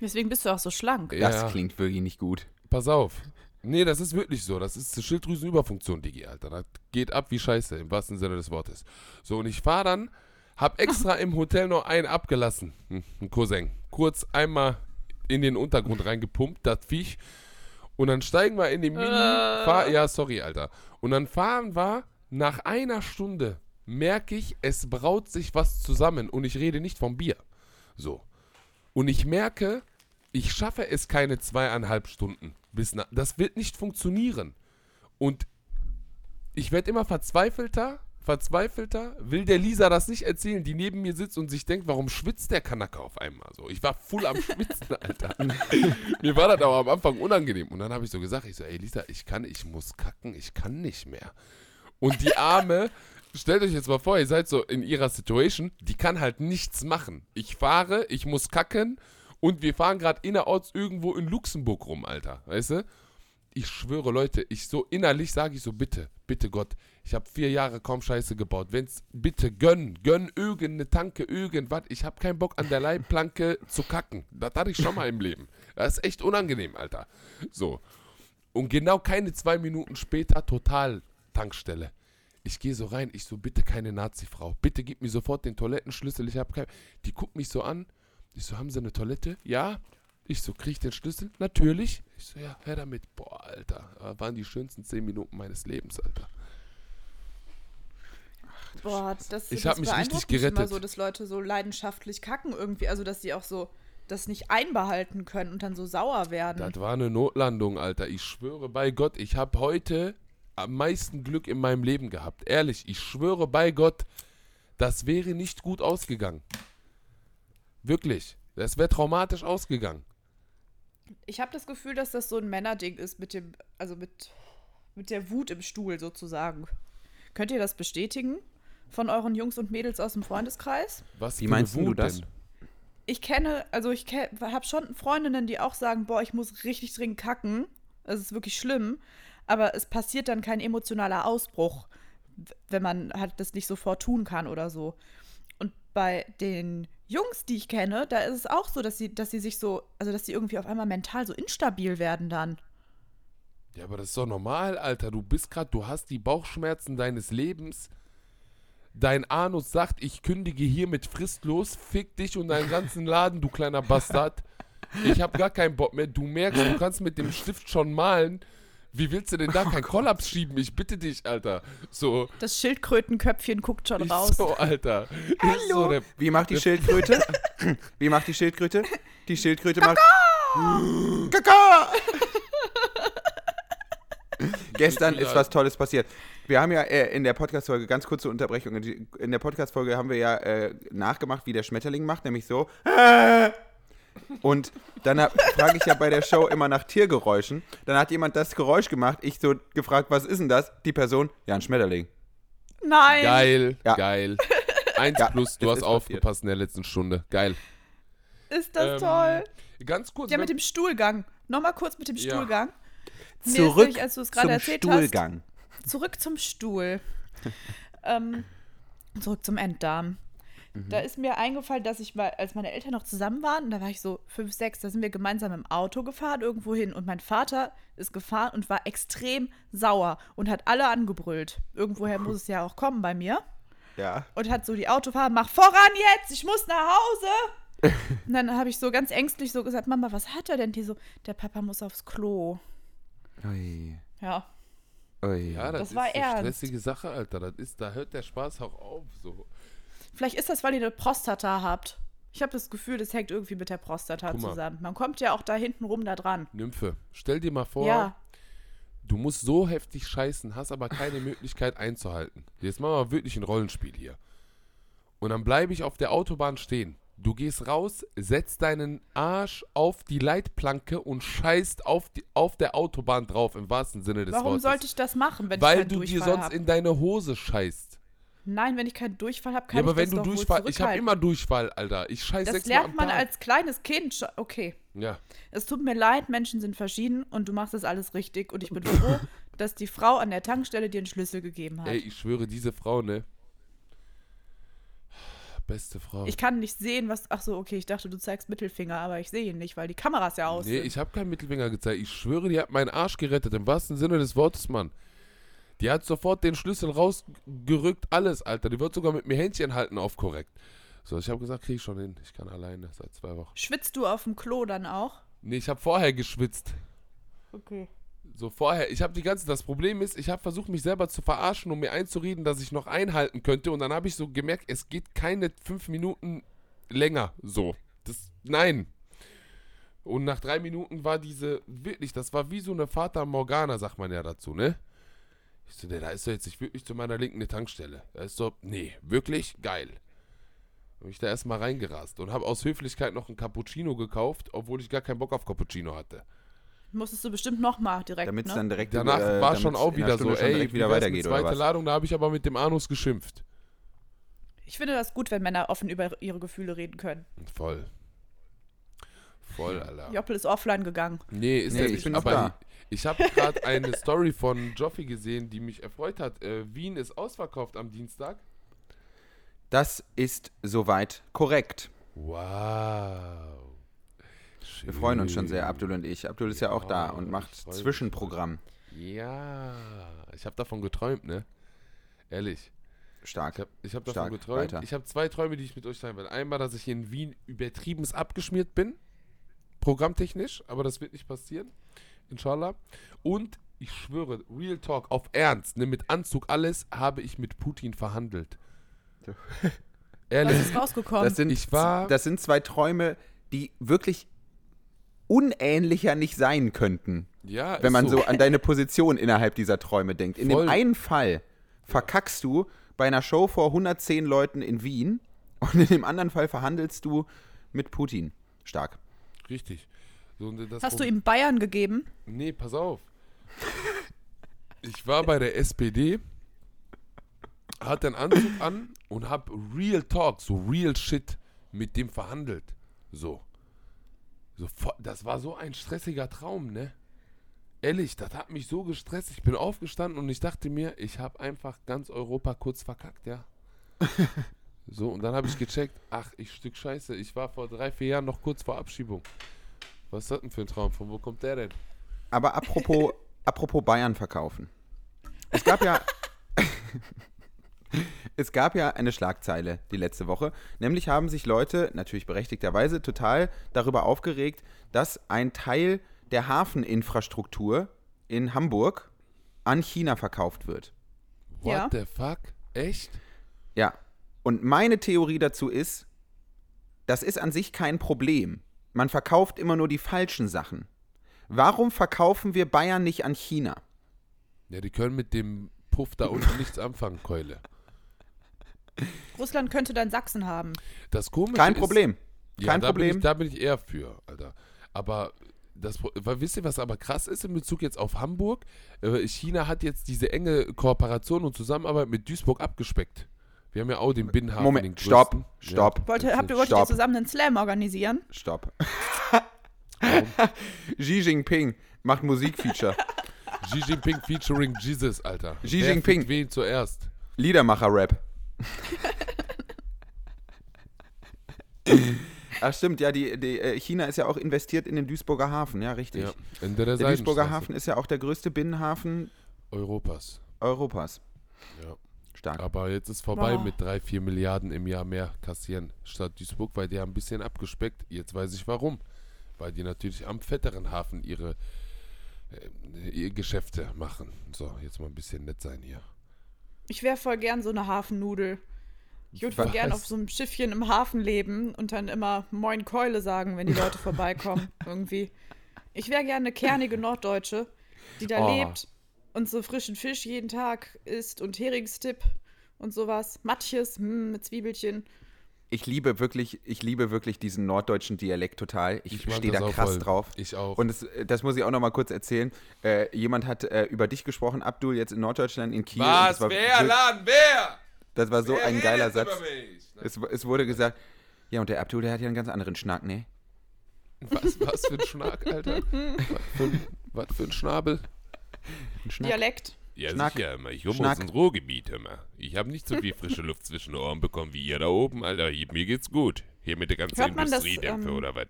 Deswegen bist du auch so schlank. Das ja, klingt wirklich nicht gut. pass auf. Nee, das ist wirklich so. Das ist eine Schilddrüsenüberfunktion, Digi, Alter. Das geht ab wie Scheiße, im wahrsten Sinne des Wortes. So, und ich fahre dann, hab extra im Hotel noch einen abgelassen. Hm, Ein Cousin. Kurz einmal in den Untergrund reingepumpt, das Viech. Und dann steigen wir in die Mini. Fahr, ja, sorry, Alter. Und dann fahren wir nach einer Stunde, merke ich, es braut sich was zusammen. Und ich rede nicht vom Bier. So. Und ich merke, ich schaffe es keine zweieinhalb Stunden. Bis na das wird nicht funktionieren. Und ich werde immer verzweifelter, verzweifelter, will der Lisa das nicht erzählen, die neben mir sitzt und sich denkt, warum schwitzt der Kanacke auf einmal so? Ich war voll am Schwitzen, <laughs> Alter. mir war das auch am Anfang unangenehm. Und dann habe ich so gesagt, ich so, ey Lisa, ich kann, ich muss kacken, ich kann nicht mehr. Und die Arme, stellt euch jetzt mal vor, ihr seid so in ihrer Situation, die kann halt nichts machen. Ich fahre, ich muss kacken und wir fahren gerade innerorts irgendwo in Luxemburg rum, Alter. Weißt du? Ich schwöre, Leute, ich so innerlich sage ich so, bitte, bitte Gott, ich habe vier Jahre kaum Scheiße gebaut. Wenn's, bitte gönn, gönn irgendeine Tanke, irgendwas. Ich habe keinen Bock an der Leitplanke <laughs> zu kacken. Das hatte ich schon mal im Leben. Das ist echt unangenehm, Alter. So. Und genau keine zwei Minuten später, total Tankstelle. Ich gehe so rein, ich so, bitte keine Nazi-Frau. Bitte gib mir sofort den Toilettenschlüssel. Ich habe kein. Die guckt mich so an. Ich so, haben Sie eine Toilette? Ja. Ich so, krieg ich den Schlüssel? Natürlich. Ich so, ja, her damit. Boah, Alter. Das waren die schönsten zehn Minuten meines Lebens, Alter. Boah, das, Ich das mich richtig mich immer gerettet. so, dass Leute so leidenschaftlich kacken irgendwie. Also, dass sie auch so das nicht einbehalten können und dann so sauer werden. Das war eine Notlandung, Alter. Ich schwöre bei Gott, ich habe heute am meisten Glück in meinem Leben gehabt. Ehrlich, ich schwöre bei Gott, das wäre nicht gut ausgegangen. Wirklich. Das wäre traumatisch ausgegangen. Ich habe das Gefühl, dass das so ein Männerding ist mit dem, also mit, mit der Wut im Stuhl sozusagen. Könnt ihr das bestätigen von euren Jungs und Mädels aus dem Freundeskreis? Was Wie meinst du Wut das? denn? Ich kenne, also ich habe schon Freundinnen, die auch sagen, boah, ich muss richtig dringend kacken. Es ist wirklich schlimm. Aber es passiert dann kein emotionaler Ausbruch, wenn man halt das nicht sofort tun kann oder so. Und bei den Jungs, die ich kenne, da ist es auch so, dass sie, dass sie sich so, also dass sie irgendwie auf einmal mental so instabil werden dann. Ja, aber das ist doch normal, Alter. Du bist gerade, du hast die Bauchschmerzen deines Lebens. dein Anus sagt, ich kündige hiermit fristlos, fick dich und deinen ganzen Laden, du kleiner Bastard. Ich hab gar keinen Bock mehr. Du merkst, du kannst mit dem Stift schon malen. Wie willst du denn da keinen Kollaps schieben? Ich bitte dich, Alter. So, Das Schildkrötenköpfchen guckt schon ist raus. so, Alter. Ist so der, Wie macht die Schildkröte? <laughs> Wie macht die Schildkröte? Die Schildkröte macht. Kaka! <gasps> <laughs> Gestern ist was Tolles passiert. Wir haben ja äh, in der Podcast-Folge, ganz kurze Unterbrechung, in der Podcast-Folge haben wir ja äh, nachgemacht, wie der Schmetterling macht, nämlich so. <laughs> äh. Und dann frage ich ja bei der Show immer nach Tiergeräuschen. Dann hat jemand das Geräusch gemacht. Ich so gefragt, was ist denn das? Die Person, ja, ein Schmetterling. Nein. geil, Ja. geil. Eins Ja, plus, du hast aufgepasst in der letzten Stunde. Geil. Ist das Ähm, toll. Ganz kurz. Ja, wenn- mit dem Stuhlgang. Nochmal kurz mit dem Ja. Stuhlgang. Mir Zurück nämlich, als du es gerade zum erzählt Stuhlgang. hast, zurück zum Stuhl. <laughs> ähm, zurück zum Enddarm. Da ist mir eingefallen, dass ich mal, als meine Eltern noch zusammen waren, und da war ich so fünf, sechs, da sind wir gemeinsam im Auto gefahren irgendwo hin und mein Vater ist gefahren und war extrem sauer und hat alle angebrüllt. Irgendwoher muss es ja auch kommen bei mir Ja. und hat so die Autofahrer, mach voran jetzt, ich muss nach Hause. <laughs> und dann habe ich so ganz ängstlich so gesagt, Mama, was hat er denn? Die so, der Papa muss aufs Klo. Ui. Ja. Ui. ja, das, das ist war eine ernst. stressige Sache, Alter. Das ist, da hört der Spaß auch auf. So. Vielleicht ist das, weil ihr eine Prostata habt. Ich habe das Gefühl, das hängt irgendwie mit der Prostata zusammen. Man kommt ja auch da hinten rum da dran. Nymphe, stell dir mal vor, Ja. du musst so heftig scheißen, hast aber keine <laughs> Möglichkeit einzuhalten. Jetzt machen wir wirklich ein Rollenspiel hier. Und dann bleibe ich auf der Autobahn stehen. Du gehst raus, setzt deinen Arsch auf die Leitplanke und scheißt auf, die, auf der Autobahn drauf, im wahrsten Sinne des Warum Wortes. sollte ich das machen, wenn Weil ich keinen du dir sonst habe? in deine Hose scheißt. Nein, wenn ich keinen Durchfall habe, kann Ja, aber ich wenn das du doch wohl Durchfall, ich habe immer Durchfall, Alter. Ich scheiß Das lernt man Tag. als kleines Kind. Okay. Ja. Es tut mir leid, Menschen sind verschieden und du machst das alles richtig. Und ich bin froh, <laughs> dass die Frau an der Tankstelle dir einen Schlüssel gegeben hat. Ey, ich schwöre, diese Frau, ne? Beste Frau. Ich kann nicht sehen, was. Ach so, okay, ich dachte, du zeigst Mittelfinger, aber ich sehe ihn nicht, weil die Kameras ja aus Nee, sind. ich habe keinen Mittelfinger gezeigt. Ich schwöre, die hat meinen Arsch gerettet, im wahrsten Sinne des Wortes, Mann. Die hat sofort den Schlüssel rausgerückt, alles, Alter. Die wird sogar mit mir Händchen halten auf korrekt. So, ich habe gesagt, krieg ich schon hin. Ich kann alleine, seit zwei Wochen. Schwitzt du auf dem Klo dann auch? Nee, ich habe vorher geschwitzt. Okay. So vorher. Ich habe die ganze. Das Problem ist, ich habe versucht, mich selber zu verarschen, um mir einzureden, dass ich noch einhalten könnte. Und dann habe ich so gemerkt, es geht keine fünf Minuten länger. So. Das. Nein. Und nach drei Minuten war diese. Wirklich, das war wie so eine Fata Morgana, sagt man ja dazu, ne? Ich so, ne, da ist doch jetzt nicht wirklich zu meiner Linken eine Tankstelle. Da ist so, nee, wirklich geil. Hab ich da erstmal reingerast und habe aus Höflichkeit noch einen Cappuccino gekauft, obwohl ich gar keinen Bock auf Cappuccino hatte. Musstest du bestimmt nochmal direkt, Damit es ne? dann direkt Danach äh, war schon auch wieder so, ey, wieder weitergeht mit oder zweite was? Ladung, da habe ich aber mit dem Anus geschimpft. Ich finde das gut, wenn Männer offen über ihre Gefühle reden können. Voll. Voll, Alter. Joppel ist offline gegangen. Nee, ist Nee, ich nicht. bin noch aber da. Ich habe gerade eine Story von Joffi gesehen, die mich erfreut hat. Äh, Wien ist ausverkauft am Dienstag. Das ist soweit korrekt. Wow. Wir freuen uns schon sehr, Abdul und ich. Abdul ist ja auch da Ja, und macht mich. Zwischenprogramm. Ja, ich habe davon geträumt, ne? Ehrlich. Stark. Ich habe ich hab davon Stark, geträumt. weiter. Ich habe zwei Träume, die ich mit euch teilen will. Einmal, dass ich in Wien übertrieben abgeschmiert bin. Programmtechnisch, aber das wird nicht passieren. Inshallah. Und ich schwöre, Real Talk, auf Ernst, ne, mit Anzug alles, habe ich mit Putin verhandelt. Was <laughs> Ehrlich. ist rausgekommen? Das sind, Ich war- das sind zwei Träume, die wirklich unähnlicher nicht sein könnten, Ja, wenn man so. an deine Position innerhalb dieser Träume denkt. In Voll. dem einen Fall verkackst du bei einer Show vor 110 Leuten in Wien <laughs> und in dem anderen Fall verhandelst du mit Putin. Stark. Richtig. So, das Hast du ihm Bayern gegeben? Nee, pass auf. Ich war bei der SPD, hatte einen Anzug an und hab Real Talk, so Real Shit mit dem verhandelt. So. so. Das war so ein stressiger Traum, ne? Ehrlich, das hat mich so gestresst. Ich bin aufgestanden und ich dachte mir, ich habe einfach ganz Europa kurz verkackt, ja. <laughs> So, und dann habe ich gecheckt, ach, ich Stück Scheiße, ich war vor drei, vier Jahren noch kurz vor Abschiebung. Was ist das denn für ein Traum? Von wo kommt der denn? Aber apropos, <laughs> apropos Bayern verkaufen. Es gab ja. <laughs> es gab ja eine Schlagzeile die letzte Woche. Nämlich haben sich Leute, natürlich berechtigterweise, total darüber aufgeregt, dass ein Teil der Hafeninfrastruktur in Hamburg an China verkauft wird. What Ja. the fuck? Echt? Ja. Und meine Theorie dazu ist, das ist an sich kein Problem. Man verkauft immer nur die falschen Sachen. Warum verkaufen wir Bayern nicht an China? Ja, die können mit dem Puff da unten nichts anfangen, Keule. Russland könnte dann Sachsen haben. Das Komische Kein ist, Problem. Ja, Kein da Bin Problem. ich, da bin ich eher für, Alter. Aber das, weil, wisst ihr, was aber krass ist in Bezug jetzt auf Hamburg? Äh, China hat jetzt diese enge Kooperation und Zusammenarbeit mit Duisburg abgespeckt. Wir haben ja auch den Binnenhafen. Moment, den stopp, stopp. Wollte, das habt ihr, wolltet ihr Stopp. zusammen einen Slam organisieren? Stopp. <laughs> <laughs> Xi Jinping macht Musikfeature. <laughs> Xi Jinping featuring Jesus, Alter. Xi Wer Jinping. Wen zuerst? Liedermacher-Rap. <laughs> Ach stimmt, ja, die, die, äh, China ist ja auch investiert in den Duisburger Hafen, ja, richtig. Ja, der, Der Duisburger Hafen ist ja auch der größte Binnenhafen Europas. Europas. Ja. Stark. Aber jetzt ist vorbei Boah. mit drei, vier Milliarden im Jahr mehr kassieren statt Duisburg, weil die haben ein bisschen abgespeckt. Jetzt weiß ich warum. Weil die natürlich am fetteren Hafen ihre, äh, Geschäfte machen. So, jetzt mal ein bisschen nett sein hier. Ich wäre voll gern so eine Hafennudel. Ich würde voll gern auf so einem Schiffchen im Hafen leben und dann immer Moin Keule sagen, wenn die Leute <laughs> vorbeikommen. Irgendwie. Ich wäre gerne eine kernige Norddeutsche, die da Oh. lebt und so frischen Fisch jeden Tag isst und Heringstipp und sowas. Matjes hm, mit Zwiebelchen. Ich liebe wirklich, ich liebe wirklich diesen norddeutschen Dialekt total. Ich, Ich stehe da auch krass voll. drauf. Ich auch. Und das, das muss ich auch noch mal kurz erzählen. Äh, jemand hat äh, über dich gesprochen, Abdul, jetzt in Norddeutschland, in Kiel. War, wirklich- Laden, wer? Das war so ein geiler Satz. mich? Es, es wurde gesagt, ja, und der Abdul, der hat ja einen ganz anderen Schnack, ne? Was, was für ein Schnack, Alter? <laughs> was, für ein, was für ein Schnabel? Ein Schnack. Dialekt. Ja, Schnack. sicher, immer. Ich komme aus dem Ruhrgebiet, immer. Ich habe nicht so viel frische Luft zwischen den Ohren bekommen wie ihr da oben, Alter. Mir geht's gut. Hier mit der ganzen Hört man das, Industriedämpfe ähm, oder was?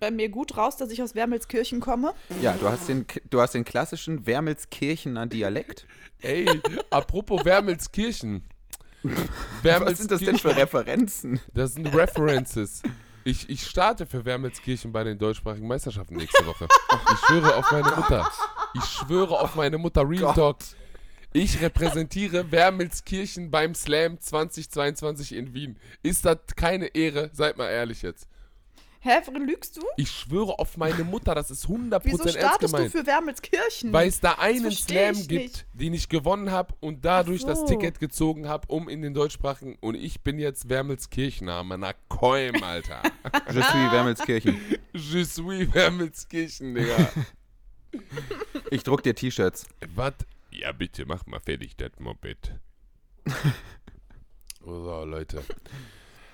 Bei mir gut raus, dass ich aus Wermelskirchen komme. Ja, du hast den, du hast den klassischen Wermelskirchener Dialekt. Ey, apropos Wermelskirchen. <laughs> Was sind das denn für Referenzen? Das sind References. Ich, ich starte für Wermelskirchen bei den deutschsprachigen Meisterschaften nächste Woche. Ich schwöre auf meine Mutter. Ich schwöre auf meine Mutter. Real. Talk. Ich repräsentiere Wermelskirchen beim Slam 2022 in Wien. Ist das keine Ehre? Seid mal ehrlich jetzt. Hä, lügst du? Ich schwöre auf meine Mutter, das ist 100% Wieso ernst startest du gemeint. für Wermelskirchen? Weil es da einen Slam gibt, nicht. den ich gewonnen habe und dadurch Ach das so. Ticket gezogen habe, um in den deutschsprachigen. Und ich bin jetzt Wermelskirchner, na Keum, Alter. <laughs> Je suis Wermelskirchen. Je suis Wermelskirchen, Digga. <laughs> Ich druck dir T-Shirts. Was? Ja, bitte, mach mal fertig das Moped. <laughs> So, Leute.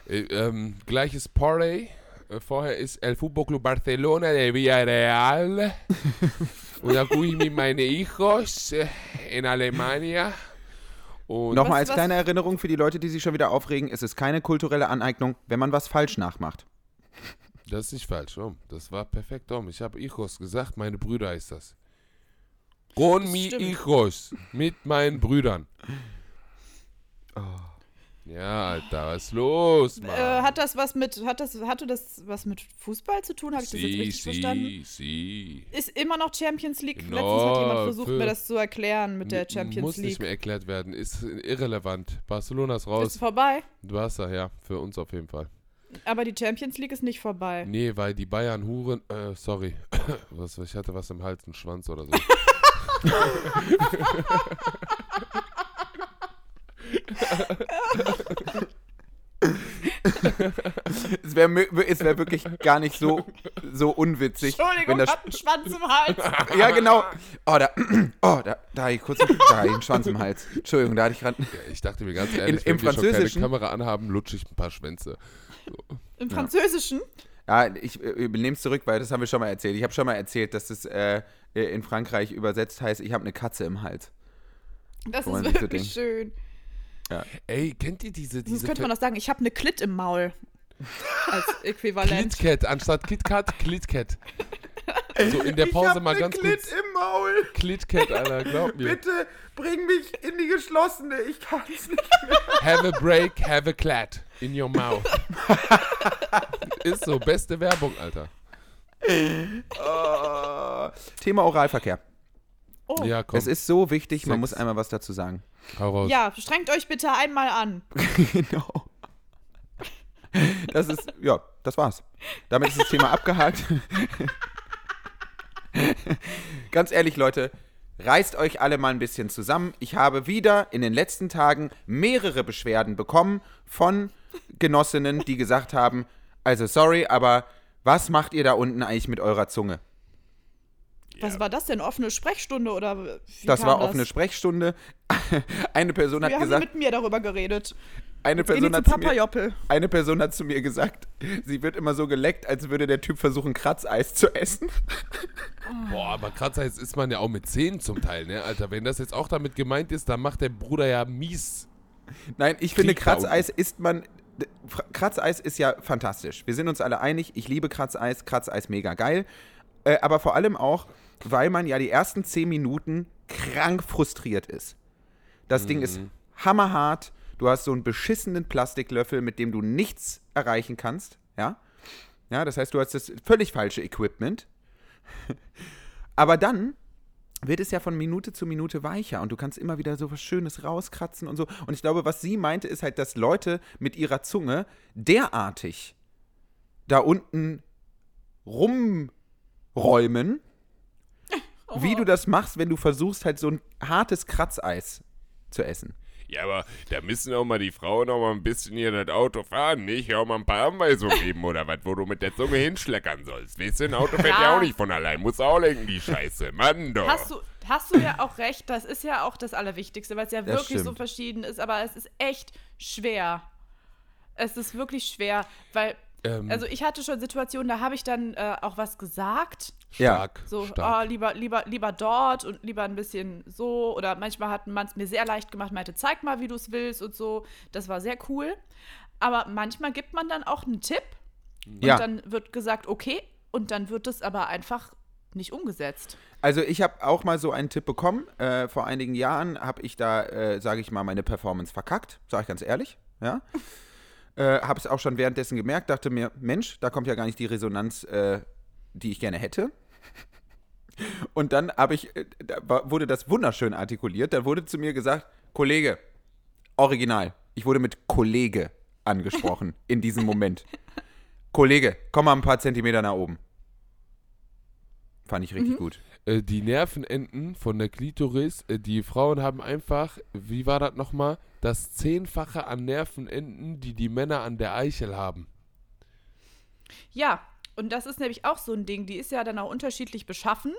Äh, ähm, gleiches Party. Äh, Vorher ist El Fútbol Club Barcelona de Villarreal. <laughs> und da gucke ich mit meinen Hijos äh, in Alemania. Und Nochmal als was- kleine Erinnerung für die Leute, die sich schon wieder aufregen, es ist keine kulturelle Aneignung, wenn man was falsch nachmacht. Das ist nicht falsch, Tom. Das war perfekt, Tom. Ich habe Hijos gesagt, meine Brüder ist das. Con mi hijos. Mit meinen Brüdern. Ja, Alter, was ist los, Mann? Äh, hat das was mit, hat das, hatte das was mit Fußball zu tun? Habe ich das jetzt sie, richtig verstanden? sie, sie. Ist immer noch Champions League. Letztens No, hat jemand versucht, für- mir das zu erklären mit der Champions Muss League. nicht mehr erklärt werden. Ist irrelevant. Barcelona ist Ist raus. vorbei. Du hast da, ja. Für uns auf jeden Fall. Aber die Champions League ist nicht vorbei. Nee, weil die Bayern Huren. Äh, sorry. <coughs> was, ich hatte was im Hals, einen Schwanz oder so. <laughs> <laughs> Es wäre es wär wirklich gar nicht so, so unwitzig. wenn Entschuldigung, das, hat einen Schwanz im Hals. <laughs> ja, genau. Oh, da, <clears throat> oh, da, da hatte ich kurz da einen Schwanz im Hals. Entschuldigung, da hatte ich gerade. Ja, ich dachte mir ganz ehrlich, im wenn wir schon keine Kamera anhaben, lutsche ich ein paar Schwänze. Im Französischen. Ja, ich äh, nehme es zurück, weil das haben wir schon mal erzählt. Ich habe schon mal erzählt, dass es äh, in Frankreich übersetzt heißt, ich habe eine Katze im Hals. Das ist sich so wirklich schön. Ey, kennt ihr diese. Sonst diese könnte man auch sagen, ich habe eine Klit im Maul. Als Äquivalent. KitKat anstatt KitKat, KitKat. So in der ich Pause hab mal ne ganz Klit kurz. im Maul. Klitcat, Alter, glaub mir. Bitte bring mich in die geschlossene. Ich kann's nicht. Have a break, have a clat in your mouth. Ist so, beste Werbung, Alter. Oh. Thema Oralverkehr. Oh. Ja, komm, Es ist so wichtig, man Sex. muss einmal was dazu sagen. Ja, strengt euch bitte einmal an. <laughs> genau. Das ist, ja, das war's. Damit ist das Thema abgehakt. <laughs> Ganz ehrlich, Leute, reißt euch alle mal ein bisschen zusammen. Ich habe wieder in den letzten Tagen mehrere Beschwerden bekommen von Genossinnen, die gesagt haben, also sorry, aber was macht ihr da unten eigentlich mit eurer Zunge? Was war das denn? Offene Sprechstunde oder wie Das kam war offene Sprechstunde. <laughs> Eine Person hat Wir haben gesagt, mit mir darüber geredet. eine Person hat zu Papa mir, Joppel. Eine Person hat zu mir gesagt, sie wird immer so geleckt, als würde der Typ versuchen, Kratzeis zu essen. Boah, aber Kratzeis ist man ja auch mit Zähnen zum Teil, ne, Alter. Wenn das jetzt auch damit gemeint ist, dann macht der Bruder ja mies. Nein, ich finde, Krieg da Kratzeis isst man. Kratzeis ist ja fantastisch. Wir sind uns alle einig. Ich liebe Kratzeis. Kratzeis mega geil. Äh, aber vor allem auch, weil man ja die ersten 10 Minuten krank frustriert ist. Das Ding ist hammerhart. Du hast so einen beschissenen Plastiklöffel, mit dem du nichts erreichen kannst. Ja? Ja, das heißt, du hast das völlig falsche Equipment. <laughs> Aber dann wird es ja von Minute zu Minute weicher und du kannst immer wieder so was Schönes rauskratzen und so. Und ich glaube, was sie meinte, ist halt, dass Leute mit ihrer Zunge derartig da unten rumräumen, wie du das machst, wenn du versuchst, halt so ein hartes Kratzeis zu essen. Ja, aber da müssen auch mal die Frauen auch mal ein bisschen hier das Auto fahren, nicht? Auch mal ein paar Anweisungen geben oder was, wo du mit der Zunge hinschleckern sollst. Weißt du, ein Auto fährt ja, Ja. auch nicht von allein. Muss auch lenken, die Scheiße. Mann, doch. Hast du, hast du ja auch recht, das ist ja auch das Allerwichtigste, weil es ja Das wirklich so stimmt. verschieden ist, aber es ist echt schwer. Es ist wirklich schwer, weil, Ähm, also ich hatte schon Situationen, da habe ich dann äh, auch was gesagt, stark, so, stark. oh, lieber, lieber, lieber dort und lieber ein bisschen so, oder manchmal hat man es mir sehr leicht gemacht, meinte, zeig mal, wie du es willst und so, das war sehr cool, aber manchmal gibt man dann auch einen Tipp und Ja. dann wird gesagt, okay, und dann wird es aber einfach nicht umgesetzt. Also ich habe auch mal so einen Tipp bekommen. Äh, vor einigen Jahren habe ich da, äh, sage ich mal, meine Performance verkackt. Sage ich ganz ehrlich. Ja. Äh, habe es auch schon währenddessen gemerkt. Dachte mir, Mensch, da kommt ja gar nicht die Resonanz, äh, die ich gerne hätte. <laughs> Und dann habe ich, äh, da wurde das wunderschön artikuliert. Da wurde zu mir gesagt, Kollege, original. Ich wurde mit Kollege angesprochen <laughs> in diesem Moment. Kollege, komm mal ein paar Zentimeter nach oben. Fand ich richtig gut. Äh, die Nervenenden von der Klitoris, äh, die Frauen haben einfach, wie war das nochmal, das Zehnfache an Nervenenden, die die Männer an der Eichel haben. Ja, und das ist nämlich auch so ein Ding, die ist ja dann auch unterschiedlich beschaffen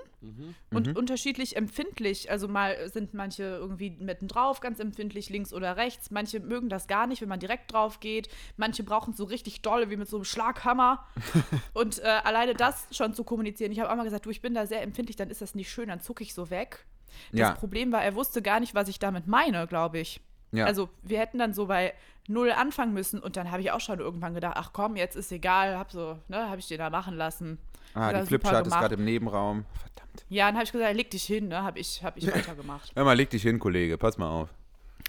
und Mhm. unterschiedlich empfindlich. Also mal sind manche irgendwie mittendrauf ganz empfindlich, links oder rechts. Manche mögen das gar nicht, wenn man direkt drauf geht. Manche brauchen es so richtig doll, wie mit so einem Schlaghammer. <laughs> und äh, alleine das schon zu kommunizieren. Ich habe auch mal gesagt, du, ich bin da sehr empfindlich, dann ist das nicht schön, dann zucke ich so weg. Das Ja. Problem war, er wusste gar nicht, was ich damit meine, glaube ich. Ja. Also wir hätten dann so bei null anfangen müssen und dann habe ich auch schon irgendwann gedacht, ach komm, jetzt ist egal, hab so, ne, habe ich den da machen lassen. Ah, Ja, die Flipchart ist gerade im Nebenraum. Verdammt. Ja, dann habe ich gesagt, leg dich hin, ne, habe ich, hab ich <laughs> weitergemacht. Hör mal, leg dich hin, Kollege. Pass mal auf.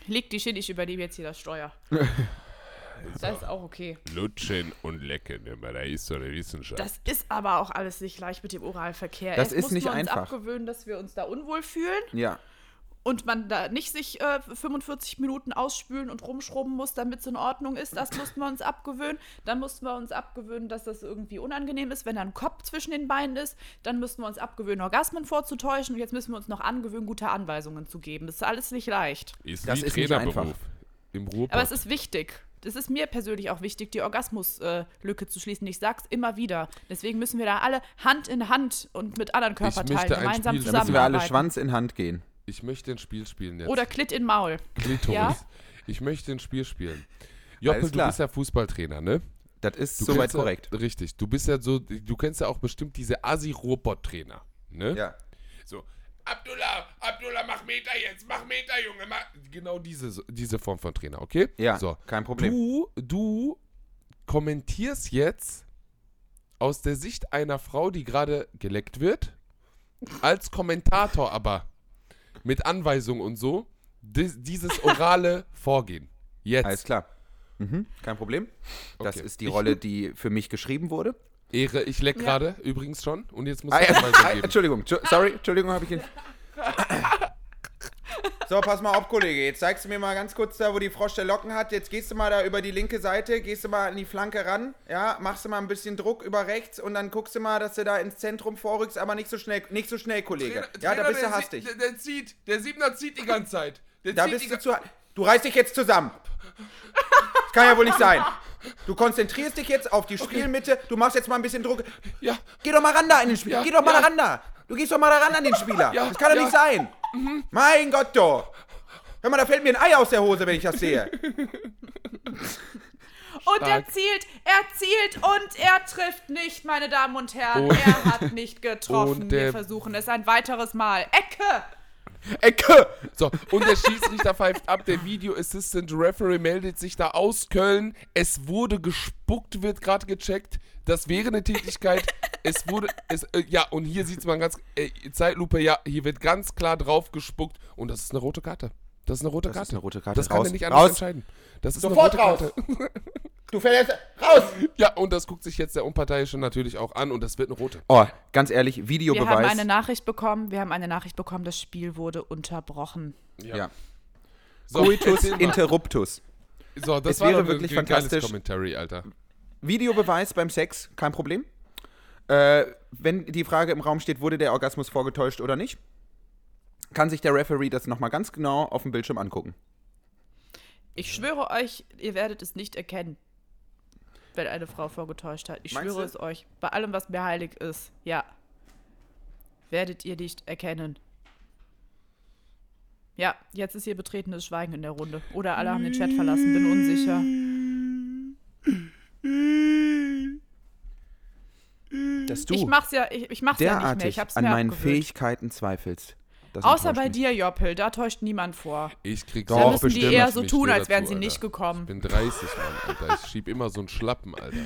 Leg dich hin, ich übernehme jetzt hier das Steuer. <laughs> das ist auch okay. Lutschen und lecken immer, da ist so eine Wissenschaft. Das ist aber auch alles nicht leicht mit dem Oralverkehr. Das Erst ist nicht wir uns einfach. abgewöhnen, dass wir uns da unwohl fühlen Ja. Und man da nicht sich äh, 45 Minuten ausspülen und rumschrubben muss, damit es in Ordnung ist. Das mussten wir uns abgewöhnen. Dann mussten wir uns abgewöhnen, dass das irgendwie unangenehm ist, wenn da ein Kopf zwischen den Beinen ist. Dann müssten wir uns abgewöhnen, Orgasmen vorzutäuschen. Und jetzt müssen wir uns noch angewöhnen, gute Anweisungen zu geben. Das ist alles nicht leicht. ist Das ist nicht Trainerberuf. einfach. Im Ruhrpott. Aber es ist wichtig. Es ist mir persönlich auch wichtig, die Orgasmuslücke zu schließen. Ich sag's immer wieder. Deswegen müssen wir da alle Hand in Hand und mit anderen Körperteilen gemeinsam Spiel- Da müssen wir alle zusammenarbeiten. Schwanz in Hand gehen. Ich möchte ein Spiel spielen jetzt. Oder Klit in Maul. Klitoris. Ja? Ich möchte ein Spiel spielen. Joppel, du bist ja Fußballtrainer, ne? Das ist Du soweit kennst ja- korrekt. Richtig. Du bist ja so, du kennst ja auch bestimmt diese Asi-Robot-Trainer, ne? Ja. So, Abdullah, Abdullah, mach Meter jetzt, mach Meter, Junge, mach. Genau diese, diese Form von Trainer, okay? Ja, So. kein Problem. Du, du kommentierst jetzt aus der Sicht einer Frau, die gerade geleckt wird, als Kommentator aber mit Anweisungen und so, dieses orale <laughs> Vorgehen. Jetzt. Alles klar. Mhm, kein Problem. Das Okay. ist die Rolle, die für mich geschrieben wurde. Ehre, ich leck Ja. gerade übrigens schon und jetzt muss Ah, ich ja, Anweisungen ah, geben. Entschuldigung, Entschu- sorry, Entschuldigung, habe ich ihn. <laughs> So, pass mal auf, Kollege. Jetzt zeigst du mir mal ganz kurz da, wo die Frosch der Locken hat. Jetzt gehst du mal da über die linke Seite, gehst du mal an die Flanke ran, ja, machst du mal ein bisschen Druck über rechts und dann guckst du mal, dass du da ins Zentrum vorrückst, aber nicht so schnell, nicht so schnell, Kollege. Ja, da bist du hastig. Der, der zieht, der Siebner zieht die ganze Zeit. Der Da zieht bist du zu. Du reißt dich jetzt zusammen. Das kann ja wohl nicht sein. Du konzentrierst dich jetzt auf die Spielmitte. Du machst jetzt mal ein bisschen Druck. Ja, Geh doch mal ran da an den Spieler. Ja, Geh doch mal ja. da ran da. Du gehst doch mal da ran an den Spieler. Ja, das kann doch ja. nicht sein. Mein Gott, doch. Hör mal, da fällt mir ein Ei aus der Hose, wenn ich das sehe. <laughs> Und er zielt, er zielt und er trifft nicht, meine Damen und Herren. Und- er hat nicht getroffen. Wir der- versuchen es ein weiteres Mal. Ecke! Ecke. So, und der Schiedsrichter pfeift ab. Der Video Assistant Referee meldet sich da aus Köln. Es wurde gespuckt, wird gerade gecheckt. Das wäre eine Tätigkeit. Es wurde, es, äh, ja, und hier sieht man ganz, äh, Zeitlupe, ja, hier wird ganz klar drauf gespuckt. Und das ist eine rote Karte. Das ist eine rote Das Karte. ist eine rote Karte. Das kann Raus. er nicht anders Raus. entscheiden. Das ist Sofort eine rote Karte. <laughs> Du fällst raus. Ja, und das guckt sich jetzt der Unparteiische natürlich auch an und das wird eine rote. Oh, ganz ehrlich, Wir haben Videobeweis. eine Nachricht bekommen. Wir haben eine Nachricht bekommen, das Spiel wurde unterbrochen. ja. So, Coitus interruptus. So, das Es war wäre doch wirklich ein fantastisch. Commentary, Alter. Videobeweis beim Sex, kein Problem. Äh, wenn die Frage im Raum steht, wurde der Orgasmus vorgetäuscht oder nicht, kann sich der Referee das nochmal ganz genau auf dem Bildschirm angucken. Ich schwöre euch, ihr werdet es nicht erkennen, wenn eine Frau vorgetäuscht hat. Ich Meinst schwöre du? es euch. Bei allem, was mir heilig ist. Ja. Werdet ihr nicht erkennen. Ja, jetzt ist hier betretenes Schweigen in der Runde. Oder alle haben den Chat verlassen, bin unsicher. Dass du Ich mach's ja, ich, ich mach's ja nicht mehr. derartig Ich hab's an meinen abgewöhnt. Fähigkeiten zweifelst. Das Außer bei mich. dir, Joppel, da täuscht niemand vor. Ich krieg Da so müssen die bestimmt. eher so tun, als wären dazu, sie Alter. nicht gekommen. Ich bin 30, Mann, Alter. Ich schieb immer so einen Schlappen, Alter.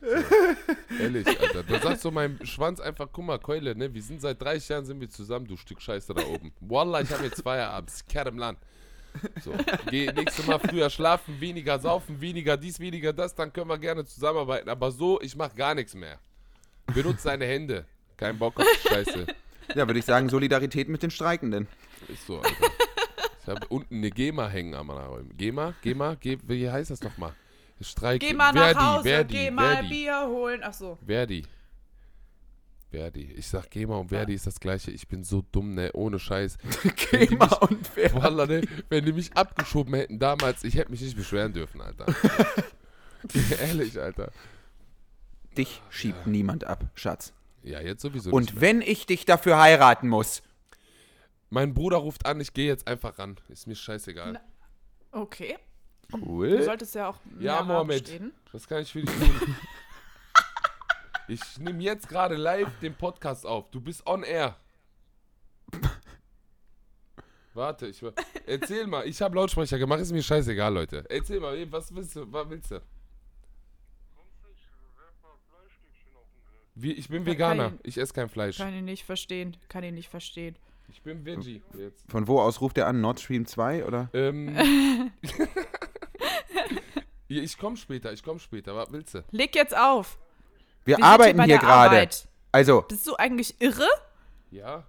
So. Ehrlich, Alter. Da sagt so mein Schwanz einfach, guck mal, Keule, ne? Wir sind seit 30 Jahren sind wir zusammen, du Stück Scheiße da oben. Wallah, ich habe jetzt Feierabend. Ich kehre im Land. So, geh nächstes Mal früher schlafen, weniger saufen, weniger dies, weniger das, dann können wir gerne zusammenarbeiten. Aber so, ich mach gar nichts mehr. Benutze deine Hände. Kein Bock auf die Scheiße. Ja, würde ich sagen, Solidarität mit den Streikenden. Ist so, Alter. Ich habe unten eine GEMA hängen am Arm. GEMA? GEMA? Ge wie heißt das nochmal? Streik. Geh mal Verdi, nach Hause, Verdi, geh mal Verdi, Bier holen. Ach so. Verdi. Verdi. Ich sag GEMA und Verdi ist das gleiche. Ich bin so dumm, ne? Ohne Scheiß. <laughs> Gema und Wer. Wallah, ne? Wenn die mich abgeschoben hätten damals, ich hätte mich nicht beschweren dürfen, Alter. <laughs> Ehrlich, Alter. Dich schiebt niemand ab, Schatz. Ja, jetzt sowieso Und wenn ich dich dafür heiraten muss, Mein Bruder ruft an, ich gehe jetzt einfach ran. Ist mir scheißegal. Okay. Du cool. solltest ja auch Ja, Mohammed. Was kann ich für dich tun? <laughs> ich nehme jetzt gerade live den Podcast auf. Du bist on air. Warte, ich erzähl mal. Ich habe Lautsprecher gemacht. Ist mir scheißegal, Leute. Erzähl mal, was willst du? Was willst du? Wie, ich bin Veganer. kann Ich esse kein Fleisch. Kann ihn nicht verstehen. Kann ihn nicht verstehen. Ich bin Veggie jetzt. Von wo aus ruft er an? Nord Stream 2 oder? Ähm. <laughs> <laughs> Ich komme später. Ich komme später. Was willst du? Leg jetzt auf. Wir, Wir arbeiten bei hier der gerade. Also, Bist du eigentlich irre? Ja?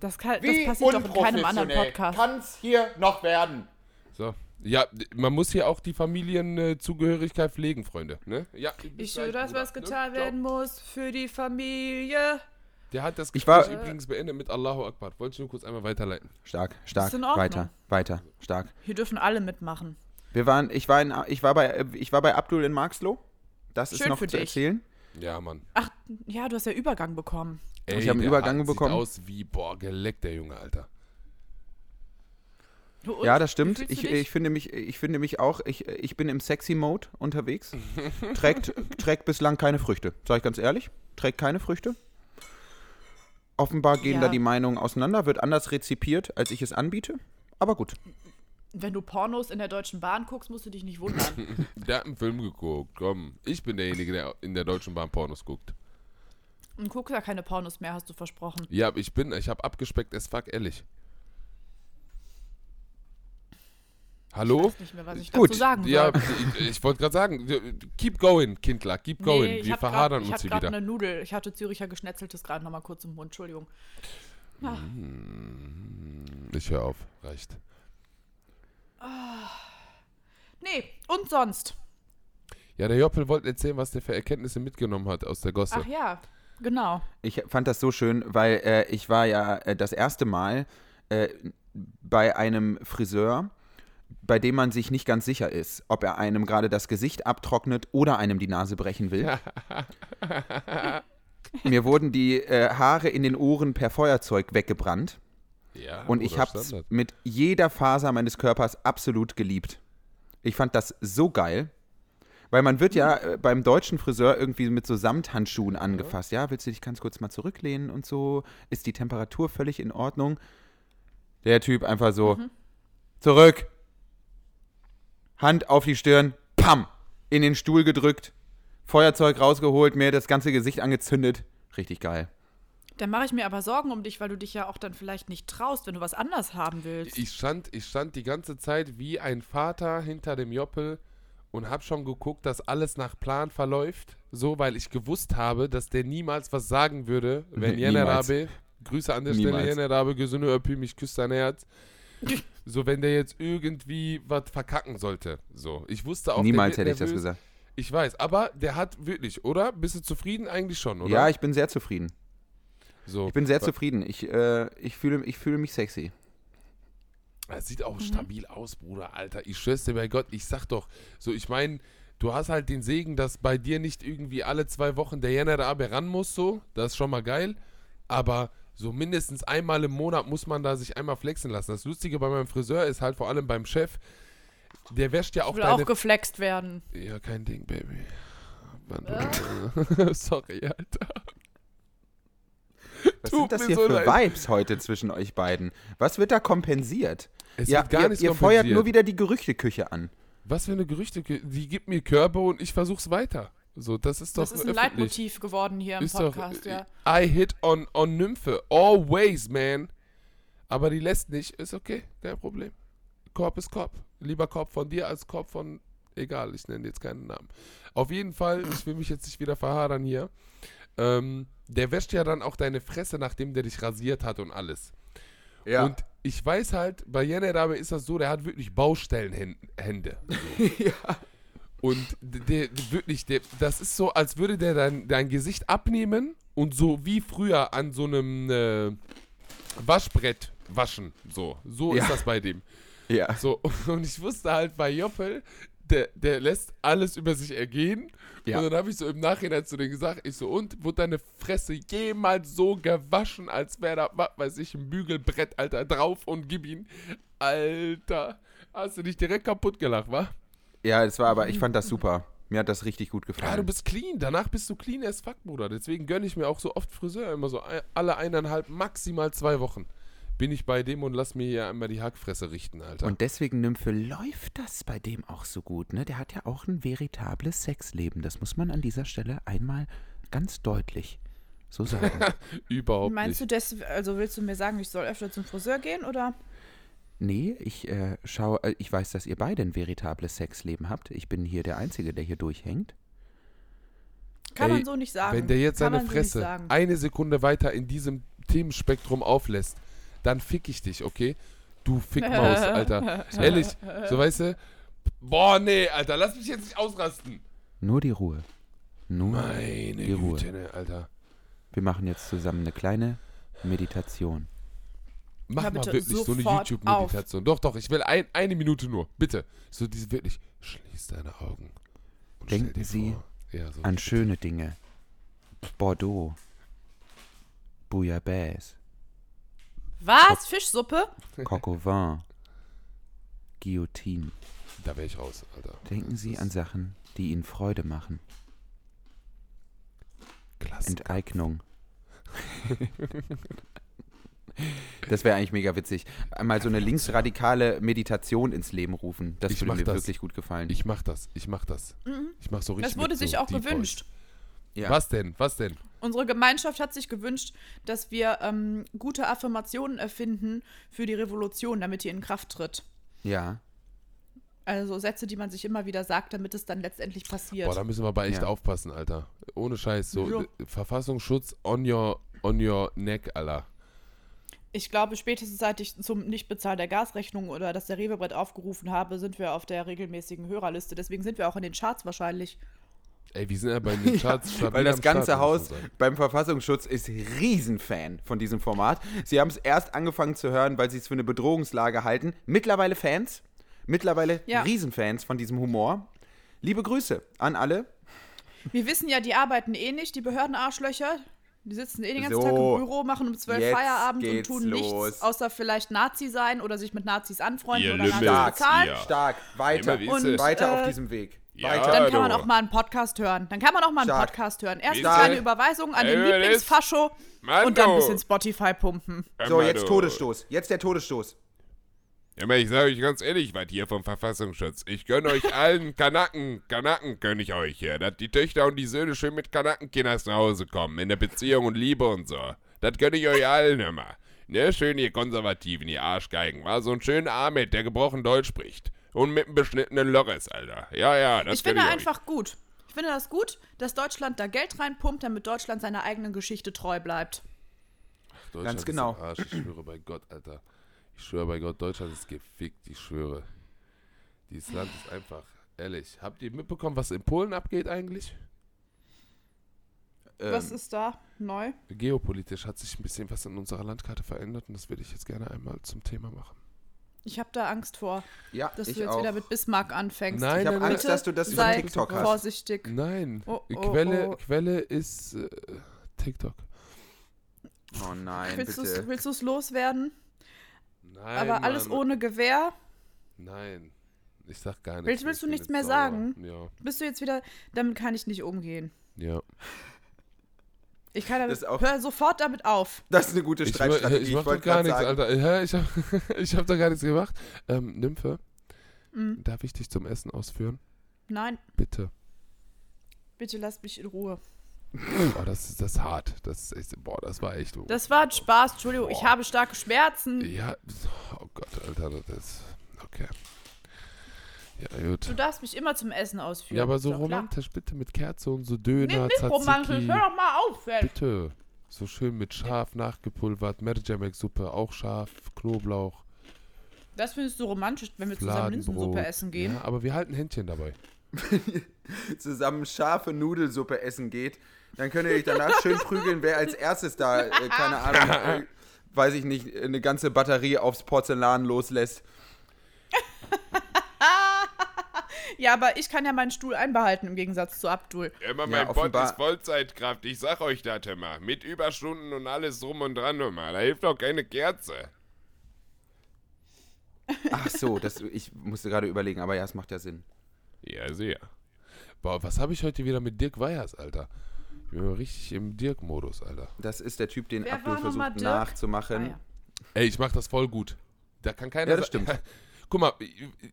Das, kann, das passiert doch in keinem anderen Podcast. Kann's hier noch werden? So. Ja, man muss hier auch die Familienzugehörigkeit pflegen, Freunde. Ne? Ja, Ich tue das, was getan Ne? werden muss für die Familie. Der hat das Ich Gespräch war- übrigens beendet mit Allahu Akbar. Wollte ich nur kurz einmal weiterleiten. Stark, stark. Ist. Weiter, weiter, stark. Hier dürfen alle mitmachen. Wir waren, ich war, in, ich war bei, ich war bei Abdul in Marxloh. Das ist Schön noch für zu dich. erzählen. Ja, Mann. Ach, ja, du hast ja Übergang bekommen. Ey, Ich hab einen Übergang hat- bekommen. Sieht aus wie, boah, geleckt, der Junge, Alter. Und? Ja, das stimmt. Ich, ich, finde mich, ich finde mich auch, ich, ich bin im Sexy-Mode unterwegs. <laughs> trägt, trägt bislang keine Früchte. Sag ich ganz ehrlich. Trägt keine Früchte. Offenbar gehen Ja. da die Meinungen auseinander, wird anders rezipiert, als ich es anbiete. Aber gut. Wenn du Pornos in der Deutschen Bahn guckst, musst du dich nicht wundern. <laughs> Der hat einen Film geguckt. Komm, ich bin derjenige, der in der Deutschen Bahn Pornos guckt. Und guckst ja keine Pornos mehr, hast du versprochen. Ja, aber ich bin, ich habe abgespeckt as fuck, ehrlich. Hallo? Ich weiß nicht mehr, was ich Gut, dazu sagen soll. Ja, ich, ich wollte gerade sagen, keep going, Kindler, keep going. Nee, ich Wir grad- verhadern ich uns hier grad wieder. eine Nudel. Ich hatte Züricher Geschnetzeltes gerade noch mal kurz im Mund. Entschuldigung. Ah, Ich höre auf, reicht. nee, und sonst? Ja, der Joppel wollte erzählen, was der für Erkenntnisse mitgenommen hat aus der Gosse. Ach ja, genau. Ich fand das so schön, weil äh, ich war ja äh, das erste Mal äh, bei einem Friseur, bei dem man sich nicht ganz sicher ist, ob er einem gerade das Gesicht abtrocknet oder einem die Nase brechen will. <laughs> Mir wurden die äh, Haare in den Ohren per Feuerzeug weggebrannt Ja, und ich habe es mit jeder Faser meines Körpers absolut geliebt. Ich fand das so geil. Weil man wird ja äh, beim deutschen Friseur irgendwie mit so Samthandschuhen angefasst. Ja, willst du dich ganz kurz mal zurücklehnen und so? Ist die Temperatur völlig in Ordnung? Der Typ einfach so, zurück. Hand auf die Stirn, pam, in den Stuhl gedrückt, Feuerzeug rausgeholt, mir das ganze Gesicht angezündet. Richtig geil. Dann mache ich mir aber Sorgen um dich, weil du dich ja auch dann vielleicht nicht traust, wenn du was anders haben willst. Ich stand, ich stand die ganze Zeit wie ein Vater hinter dem Joppel und habe schon geguckt, dass alles nach Plan verläuft. So, weil ich gewusst habe, dass der niemals was sagen würde, wenn Nee, Jene niemals. Rabe, Grüße an der Stelle, Niemals. Jene Rabe, gesunde Öppi, mich küsst dein Herz. So, wenn der jetzt irgendwie was verkacken sollte. So, ich wusste auch, Niemals hätte wird ich das nervös. gesagt. Ich weiß, aber der hat wirklich, oder? Bist du zufrieden? Eigentlich schon, oder? Ja, ich bin sehr zufrieden. so. Ich bin sehr zufrieden. Ich, äh, ich, fühle, ich fühle mich sexy. Es sieht auch stabil aus, Bruder, Alter. Ich schwör's dir bei Gott, ich sag doch, so, ich meine, du hast halt den Segen, dass bei dir nicht irgendwie alle zwei Wochen der Jänner Abe ran muss, so. Das ist schon mal geil. Aber so mindestens einmal im Monat muss man da sich einmal flexen lassen. Das Lustige bei meinem Friseur ist halt vor allem beim Chef, der wäscht ja Ich auch will deine. auch geflext werden. ja, kein Ding, Baby. Du- <laughs> Sorry, Alter. Was Tut sind das hier so für leid. Vibes heute zwischen euch beiden? Was wird da kompensiert? Es ja, wird gar ihr, nichts ihr feuert nur wieder die Gerüchteküche an. Was für eine Gerüchte. Die gibt mir Körbe und ich versuch's weiter. So, das ist doch Das ist ein öffentlich. Leitmotiv geworden hier im Ist Podcast, doch, ja. I hit on, on Nymphe. Always, man. Aber die lässt nicht. Ist okay, kein Problem. Korb ist Korb. Lieber Korb von dir als Korb von. Egal, ich nenne jetzt keinen Namen. Auf jeden Fall, ich will mich jetzt nicht wieder verhadern hier. Ähm, der wäscht ja dann auch deine Fresse, nachdem der dich rasiert hat und alles. Ja. Und ich weiß halt, bei Jenner Dabe ist das so, der hat wirklich Baustellenhände. <laughs> ja. Und der, der wirklich, der, das ist so, als würde der dein, dein Gesicht abnehmen und so wie früher an so einem äh, Waschbrett waschen. So, so Ja. ist das bei dem. Ja. So, und ich wusste halt bei Joppel, der, der lässt alles über sich ergehen. Ja. Und dann habe ich so im Nachhinein zu denen gesagt, ich so, und wurde deine Fresse jemals so gewaschen, als wäre da, was weiß ich, ein Bügelbrett, Alter, drauf und gib ihn. Alter, hast du dich direkt kaputt gelacht, wa? Ja, es war aber, ich fand das super. Mir hat das richtig gut Ja, du gefallen. bist clean. Danach bist du clean as fuck, Bruder. Deswegen gönne ich mir auch so oft Friseur. Immer so ein- alle eineinhalb, maximal zwei Wochen bin ich bei dem und lass mir hier einmal die Hackfresse richten, Alter. Und deswegen, Nymphe, läuft das bei dem auch so gut, ne? Der hat ja auch ein veritables Sexleben. Das muss man an dieser Stelle einmal ganz deutlich so sagen. <laughs> Überhaupt Meinst nicht. du das, also willst du mir sagen, ich soll öfter zum Friseur gehen oder? Nee, ich äh, schaue, äh, ich weiß, dass ihr beide ein veritables Sexleben habt. Ich bin hier der Einzige, der hier durchhängt. Kann Ey, man so nicht sagen. Wenn der jetzt Kann seine so Fresse eine Sekunde weiter in diesem Themenspektrum auflässt, dann fick ich dich, okay? Du Fickmaus, <laughs> Alter. Ehrlich, so weißt du? Boah, nee, Alter, lass mich jetzt nicht ausrasten. Nur die Ruhe. Nur Meine die Ruhe. Güte, ne, Alter. Wir machen jetzt zusammen eine kleine Meditation. Mach mal wirklich so eine YouTube-Meditation. Doch, doch, ich will ein, eine Minute nur. Bitte. So diese wirklich. Schließ deine Augen. Und Denken stell dir Sie vor, ja, so An bitte. schöne Dinge. Bordeaux. Bouillabaisse. Was? Fischsuppe? <laughs> Coq au vin. Guillotine. Da wäre ich raus, Alter. Denken Sie an Sachen, die Ihnen Freude machen. Klasse. Enteignung. <laughs> Das wäre eigentlich mega witzig. Mal so eine linksradikale Meditation ins Leben rufen. Das Ich würde mir das. wirklich gut gefallen. Ich mach das, ich mach das. Ich mach so richtig. Das wurde mit sich so auch Deep gewünscht. Ja. Was denn? Was denn? Unsere Gemeinschaft hat sich gewünscht, dass wir ähm, gute Affirmationen erfinden für die Revolution, damit die in Kraft tritt. ja. Also Sätze, die man sich immer wieder sagt, damit es dann letztendlich passiert. Boah, da müssen wir aber echt Ja. aufpassen, Alter. Ohne Scheiß. So, Ja. äh, Verfassungsschutz on your, on your neck, Alter. Ich glaube, spätestens seit ich zum Nichtbezahl der Gasrechnung oder das der Rewe-Brett aufgerufen habe, sind wir auf der regelmäßigen Hörerliste. Deswegen sind wir auch in den Charts wahrscheinlich. Ey, wir sind ja bei <laughs> den Charts stabil Weil das ganze Start, Haus beim Verfassungsschutz ist Riesenfan von diesem Format. Sie haben es erst angefangen zu hören, weil sie es für eine Bedrohungslage halten. Mittlerweile Fans. Mittlerweile Ja. Riesenfans von diesem Humor. Liebe Grüße an alle. Wir wissen ja, die arbeiten eh nicht, die Behördenarschlöcher. Die sitzen eh den ganzen So, Tag im Büro, machen um 12 jetzt Feierabend und tun nichts, los. außer vielleicht Nazi sein oder sich mit Nazis anfreunden Ihr oder Lümmel. Nazis bezahlen. Ja. Stark. Weiter. Wisse. weiter auf äh, diesem Weg. Ja. Weiter. Dann kann man auch mal einen Podcast hören. Dann kann man auch mal einen Stark. Podcast hören. Erst eine Stark. kleine Überweisung an den? Lieblingsfascho und dann ein bisschen Spotify pumpen. So, jetzt. Todesstoß. Jetzt der Todesstoß. Ja, aber ich sage euch ganz ehrlich, was hier vom Verfassungsschutz. Ich gönne euch allen Kanaken, Kanaken gönne ich euch hier, dass die Töchter und die Söhne schön mit Kanakenkinders nach Hause kommen, in der Beziehung und Liebe und so. Das gönne ich euch allen immer. Ne, schön ihr Konservativen, ihr Arschgeigen, war so ein schöner Ahmed, der gebrochen Deutsch spricht. Und mit einem beschnittenen Loris, Alter. Ja, ja, das Ich finde ich einfach gut. Ich finde das gut, dass Deutschland da Geld reinpumpt, damit Deutschland seiner eigenen Geschichte treu bleibt. Deutschland Ganz genau. Arsch, ich schwöre bei Gott, Alter. Ich schwöre bei Gott, Deutschland ist gefickt, ich schwöre. Dieses Land ist einfach, ehrlich. Habt ihr mitbekommen, was in Polen abgeht eigentlich? Was Ähm, ist da neu? Geopolitisch hat sich ein bisschen was in unserer Landkarte verändert und das würde ich jetzt gerne einmal zum Thema machen. Ich habe da Angst vor, ja, dass ich du jetzt auch. wieder mit Bismarck anfängst. Nein, ich habe Angst, dass du das über TikTok hast. vorsichtig. Nein, Oh, oh, Quelle, oh. Quelle ist äh, TikTok. Oh nein, Willst du bitte. es willst du's loswerden? Nein, Aber alles Mann. ohne Gewehr? Nein, ich sag gar nichts. Willst- willst Ich du nichts mehr sauer. sagen? Ja, Bist du jetzt wieder. Damit kann ich nicht umgehen. ja. Ich kann damit. Auch- hör sofort damit auf. Das ist eine gute Ich, Streitstrategie. ich mach doch wollte gar nichts, sagen. Alter. Ja, ich hab, <laughs> ich hab da gar nichts gemacht. Ähm, Nymphe, Mhm. darf ich dich zum Essen ausführen? Nein, Bitte. bitte lass mich in Ruhe. Oh, das ist das ist hart. Das ist echt, boah, das war echt. Das war ein Spaß, Entschuldigung. Ich habe starke Schmerzen. ja, oh Gott, Alter, das ist. Okay. Ja, gut. Du darfst mich immer zum Essen ausführen. Ja, aber so romantisch, bitte mit Kerze und so Nee, Döner, nicht romantisch. Hör doch mal auf, ey. Bitte. So schön mit Schaf nachgepulvert, Merjamek-Suppe, auch scharf, Knoblauch, Das findest du romantisch, wenn wir zusammen. Linsensuppe essen gehen. Ja, aber wir halten Händchen dabei. <laughs> zusammen scharfe Nudelsuppe essen geht, dann könnt ihr euch danach schön <laughs> prügeln, wer als erstes da, äh, keine <laughs> Ahnung, äh, weiß ich nicht, eine ganze Batterie aufs Porzellan loslässt. <laughs> Ja, aber ich kann ja meinen Stuhl einbehalten im Gegensatz zu Abdul. Immer Ja, mein Bot offenbar- ist Vollzeitkraft, ich sag euch das immer. Mit Überstunden und alles drum und dran immer. Da hilft doch keine Kerze. Ach so, das, ich musste gerade überlegen, aber ja, es macht ja Sinn. Ja, sehr. Boah, was habe ich heute wieder mit Dirk Weyers, Alter? Ich bin mal richtig im Dirk-Modus, Alter. Das ist der Typ, den Wer Abdul versucht nachzumachen. Ah, ja. Ey, ich mach das voll gut. Da kann keiner Ja, das stimmt. <laughs> Guck mal,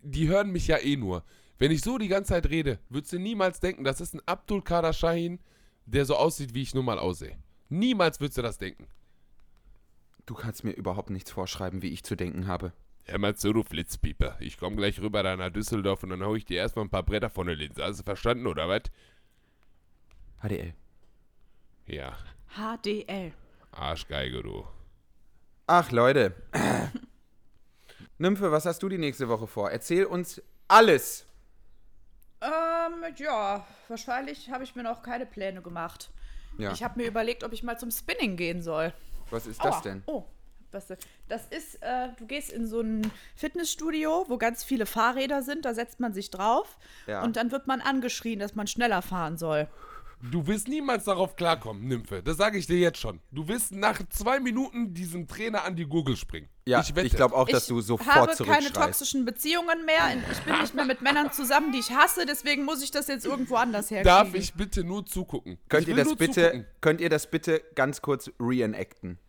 die hören mich ja eh nur. Wenn ich so die ganze Zeit rede, würdest du niemals denken, das ist ein Abdul Kader Shahin, der so aussieht, wie ich nun mal aussehe. Niemals würdest du das denken. Du kannst mir überhaupt nichts vorschreiben, wie ich zu denken habe. Hör mal zu, du Flitzpieper. Ich komm gleich rüber da nach Düsseldorf und dann hau ich dir erstmal ein paar Bretter von der Linse. Hast du verstanden, oder was? HDL. Ja, HDL. Arschgeige, du. Ach, Leute. Nymphe, was hast du die nächste Woche vor? Erzähl uns alles. Ähm, ja, wahrscheinlich habe ich mir noch keine Pläne gemacht. Ja, Ich habe mir überlegt, ob ich mal zum Spinning gehen soll. was ist Aua. das denn? Oh, was denn? Das ist, äh, du gehst in so ein Fitnessstudio, wo ganz viele Fahrräder sind, da setzt man sich drauf Ja. und dann wird man angeschrien, dass man schneller fahren soll. Du wirst niemals darauf klarkommen, Nymphe. Das sage ich dir jetzt schon. Du wirst nach zwei Minuten diesem Trainer an die Gurgel springen. Ja, ich ich, glaube auch, dass ich du sofort habe keine toxischen Beziehungen mehr. Ich bin nicht mehr mit Männern zusammen, die ich hasse, deswegen muss ich das jetzt irgendwo anders herkriegen. Darf ich bitte nur zugucken? Könnt ich ihr, das nur bitte, zugucken. könnt ihr das bitte ganz kurz reenacten?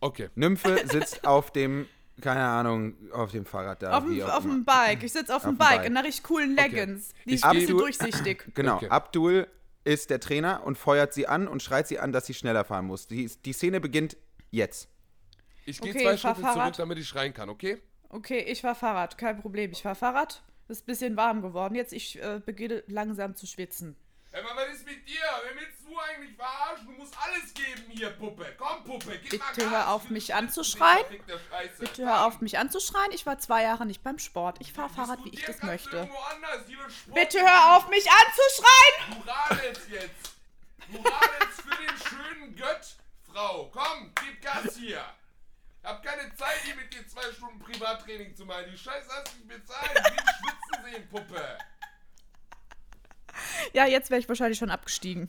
Okay. Nymphe sitzt <laughs> auf dem, keine Ahnung, auf dem Fahrrad da. Auf wie dem, auf dem Bike. Ich sitze auf dem Auf dem Bike Bike. in einer richtig coolen Leggings. Die Ich ist ein bisschen geh- durchsichtig. <laughs> Genau, Okay. Abdul ist der Trainer und feuert sie an und schreit sie an, dass sie schneller fahren muss. Die, die Szene beginnt jetzt. Ich gehe Okay, zwei Schritte zurück, damit ich schreien kann, okay? Okay, ich fahr Fahrrad, kein Problem. Ich fahr Fahrrad. Ist ein bisschen warm geworden. Jetzt ich äh, beginne langsam zu schwitzen. Mal, was ist mit dir? Wer willst eigentlich verarschen? Du musst alles geben hier, Puppe. Komm, Puppe, gib mal Bitte Gas. hör auf, mich anzuschreien. Bitte hör auf, mich anzuschreien. Ich war zwei Jahre nicht beim Sport. Ich fahr Fahrrad, wie ich das möchte. Bitte hör auf, mich anzuschreien! Du radelst jetzt. Du radelst für den schönen Gött, Frau. Komm, gib Gas hier. Hab keine Zeit, hier mit dir zwei Stunden Privattraining zu machen. Die Scheiße hast du nicht bezahlt. Ich will dich schwitzen sehen, Puppe. Ja, jetzt wäre ich wahrscheinlich schon abgestiegen.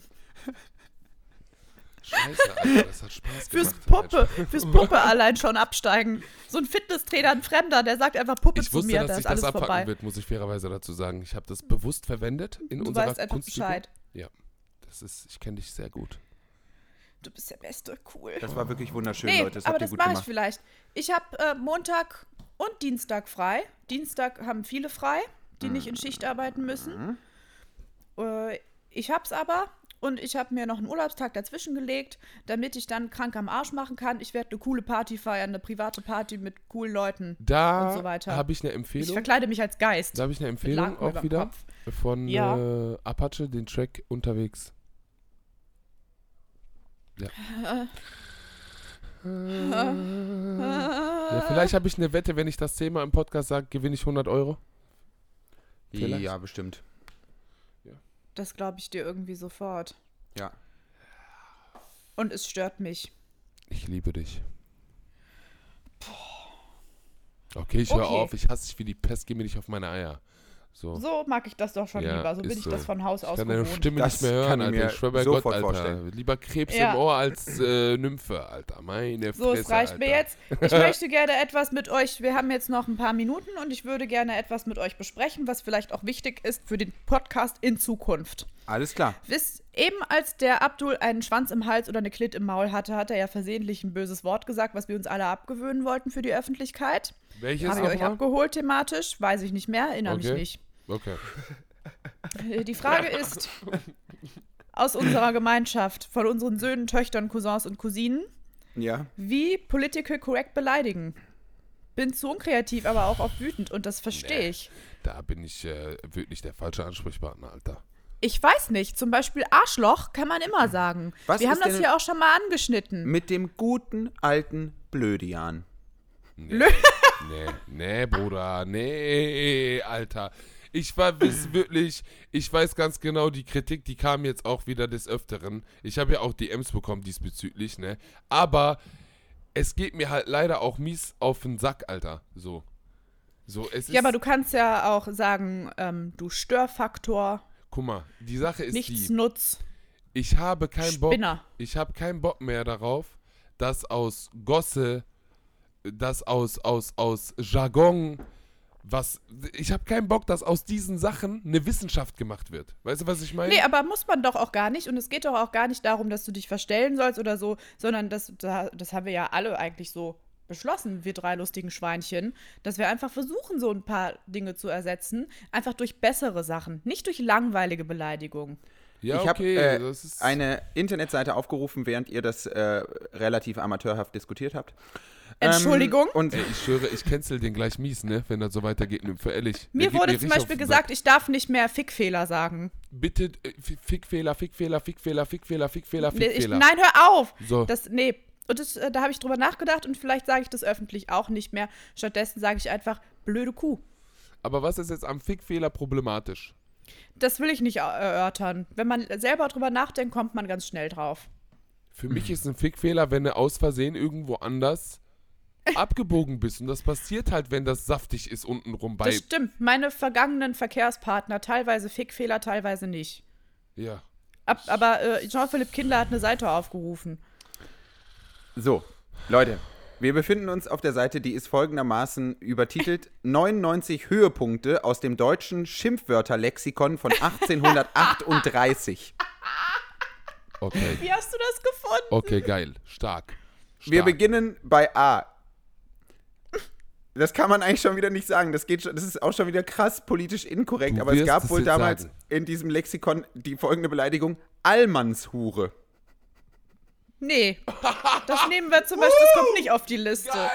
Scheiße, Alter, das hat Spaß Fürs gemacht. Puppe, fürs Puppe allein schon absteigen. So ein Fitnesstrainer, ein Fremder, der sagt einfach Puppe Ich zu wusste, mir, dass da sich ist das alles abpacken vorbei. wird, muss ich fairerweise dazu sagen. Ich habe das bewusst verwendet in Du unserer weißt einfach. Bescheid. Ja, das ist, ich kenne dich sehr gut. Du bist der Beste, cool. Das war wirklich wunderschön, Nee, Leute. Das aber das mache ich vielleicht. Ich habe äh, Montag und Dienstag frei. Dienstag haben viele frei, die nicht in Schicht arbeiten müssen. Äh, ich hab's aber und ich habe mir noch einen Urlaubstag dazwischen gelegt, damit ich dann krank am Arsch machen kann. Ich werde eine coole Party feiern, eine private Party mit coolen Leuten. Da Und so weiter. habe ich eine Ich Empfehlung. verkleide mich als Geist. Da habe ich eine Empfehlung auch wieder Kopf. von Ja. äh, Apache, den Track unterwegs. Ja. ja vielleicht habe ich eine Wette, wenn ich das Thema im Podcast sage, gewinne ich 100 Euro. Vielleicht. Ja, bestimmt. Das glaube ich dir irgendwie sofort. Ja. Und es stört mich. Ich liebe dich. Okay, ich höre Okay. auf. Ich hasse dich wie die Pest. Geh mir nicht auf meine Eier. So. So mag ich das doch schon Ja, lieber. So bin ich so. das von Haus Ich aus kann deine gewohnt. Stimme Das nicht mehr hören, Alter. Ich schwör bei Gott, Alter. vorstellen. Lieber Krebs Ja. im Ohr als äh, Nymphe, Alter. Meine So, Fresse, es reicht Alter. mir jetzt. Ich <laughs> möchte gerne etwas mit euch. Wir haben jetzt noch ein paar Minuten und ich würde gerne etwas mit euch besprechen, was vielleicht auch wichtig ist für den Podcast in Zukunft. Alles klar. Wisst, eben als der Abdul einen Schwanz im Hals oder eine Klit im Maul hatte, hat er ja versehentlich ein böses Wort gesagt, was wir uns alle abgewöhnen wollten für die Öffentlichkeit. Welches Habe ich euch abgeholt thematisch? Weiß ich nicht mehr, erinnere Okay. mich nicht. Okay. Äh, Die Frage ist, aus unserer Gemeinschaft, von unseren Söhnen, Töchtern, Cousins und Cousinen, Ja. wie political correct beleidigen. Bin zu unkreativ, aber auch oft wütend und das verstehe Nee. ich. Da bin ich äh, wirklich der falsche Ansprechpartner, Alter. Ich weiß nicht, zum Beispiel Arschloch kann man immer sagen. Was Wir haben das hier auch schon mal angeschnitten. Mit dem guten alten Blödian. Nee, nee, nee, Bruder, nee, Alter. Ich war bis <clears throat> wirklich, ich weiß ganz genau, die Kritik, die kam jetzt auch wieder des Öfteren. Ich habe ja auch DMs bekommen diesbezüglich, ne? Aber es geht mir halt leider auch mies auf den Sack, Alter. So. So, es ist. Ja, aber du kannst ja auch sagen, ähm, du Störfaktor, guck mal, die Sache ist nichts die. nutz, Ich habe keinen Bock. Ich habe keinen Bock mehr darauf, dass aus Gosse, dass aus, aus, aus Jargon, was. Ich habe keinen Bock, dass aus diesen Sachen eine Wissenschaft gemacht wird. Weißt du, was ich meine? Nee, aber muss man doch auch gar nicht. Und es geht doch auch gar nicht darum, dass du dich verstellen sollst oder so, sondern das, da- das haben wir ja alle eigentlich so beschlossen, wir drei lustigen Schweinchen, dass wir einfach versuchen, so ein paar Dinge zu ersetzen, einfach durch bessere Sachen, nicht durch langweilige Beleidigungen. ja, ich habe okay, äh, das ist. eine Internetseite aufgerufen, während ihr das äh, relativ amateurhaft diskutiert habt. Entschuldigung? Ähm, und Ey, ich schwöre, ich cancel den gleich mies, ne? Wenn das so weitergeht, ne? Für ehrlich. Mir wurde mir zum Beispiel gesagt, ich darf nicht mehr Fickfehler sagen. Bitte, äh, Fickfehler, Fickfehler, Fickfehler, Fickfehler, Fickfehler, Fickfehler. nein, hör auf! So. Das, nee. Und das, äh, da habe ich drüber nachgedacht und vielleicht sage ich das öffentlich auch nicht mehr. Stattdessen sage ich einfach, blöde Kuh. Aber was ist jetzt am Fickfehler problematisch? Das will ich nicht er- erörtern. Wenn man selber drüber nachdenkt, kommt man ganz schnell drauf. Für mich ist ein Fickfehler, wenn du aus Versehen irgendwo anders abgebogen bist. Und das passiert halt, wenn das saftig ist untenrum bei. Das stimmt. Meine vergangenen Verkehrspartner, teilweise Fickfehler, teilweise nicht. Ja. Ab, aber äh, Jean-Philipp Kindler hat eine Seite aufgerufen. so, Leute, wir befinden uns auf der Seite, die ist folgendermaßen übertitelt: <laughs> 99 Höhepunkte aus dem deutschen Schimpfwörterlexikon von 1838. Okay. Wie hast du das gefunden? Okay, geil. Stark. Wir Stark. beginnen bei A. Das kann man eigentlich schon wieder nicht sagen. Das, geht schon, das ist auch schon wieder krass politisch inkorrekt. Du aber es gab wohl damals sagen. in diesem Lexikon die folgende Beleidigung: Allmannshure. Nee, das nehmen wir zum Beispiel, das kommt nicht auf die Liste. <laughs>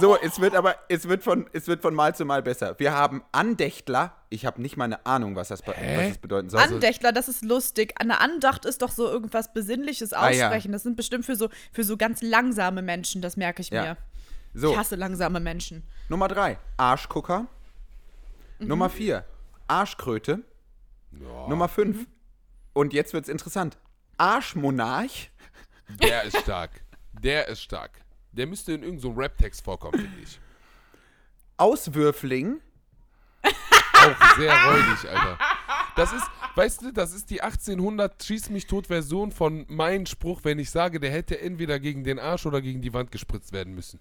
So, es wird aber, es wird, von, es wird von Mal zu Mal besser. Wir haben Andächtler. Ich habe nicht mal eine Ahnung, was das, was das bedeuten soll. Andächtler, das ist lustig. Eine Andacht ist doch so irgendwas Besinnliches Ah, ja. aussprechen. Das sind bestimmt für so, für so ganz langsame Menschen, das merke ich Ja. mir. So, Ich hasse langsame Menschen. Nummer drei, Arschgucker. Nummer vier, Arschkröte. Nummer fünf. Und jetzt wird's interessant. Arschmonarch. Der ist stark. Der ist stark. Der müsste in irgendeinem so Rap-Text vorkommen, finde ich. Auswürfling. Auch sehr räudig, Alter. Das ist, weißt du, das ist die 1800 Schieß mich tot Version von meinem Spruch, wenn ich sage, der hätte entweder gegen den Arsch oder gegen die Wand gespritzt werden müssen.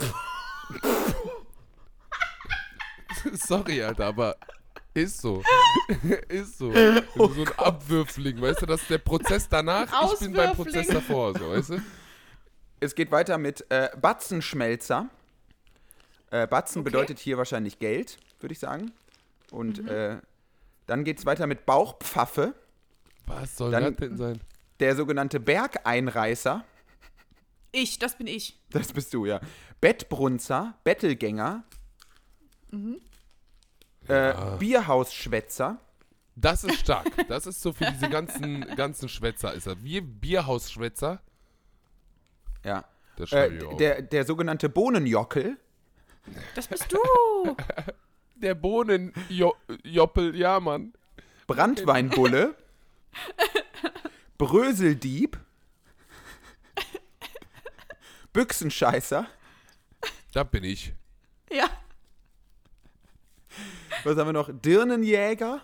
<laughs> Sorry, Alter, aber ist so. <laughs> ist so. so ein Abwürfling, weißt du, das ist der Prozess danach, ich bin beim. Prozess davor, so, weißt du? Es geht weiter mit äh, Batzenschmelzer. Äh, Batzen bedeutet hier wahrscheinlich Geld, würde ich sagen. Und äh, dann geht's weiter mit Bauchpfaffe. Was soll Dann- das denn sein? Der sogenannte Bergeinreißer. Ich, das bin ich. Das bist du, ja. Bettbrunzer, Bettelgänger. Äh, Bierhausschwätzer. Das ist stark. Das ist so für diese ganzen, ganzen Schwätzer ist er. Wir Bierhausschwätzer. Ja. Das schreibe ich Äh, der, der sogenannte Bohnenjockel. Das bist du. <laughs> Der Bohnenjoppel, ja, Mann. Brandweinbulle. <laughs> Bröseldieb. Büchsenscheißer. Da bin ich. ja. Was haben wir noch? Dirnenjäger.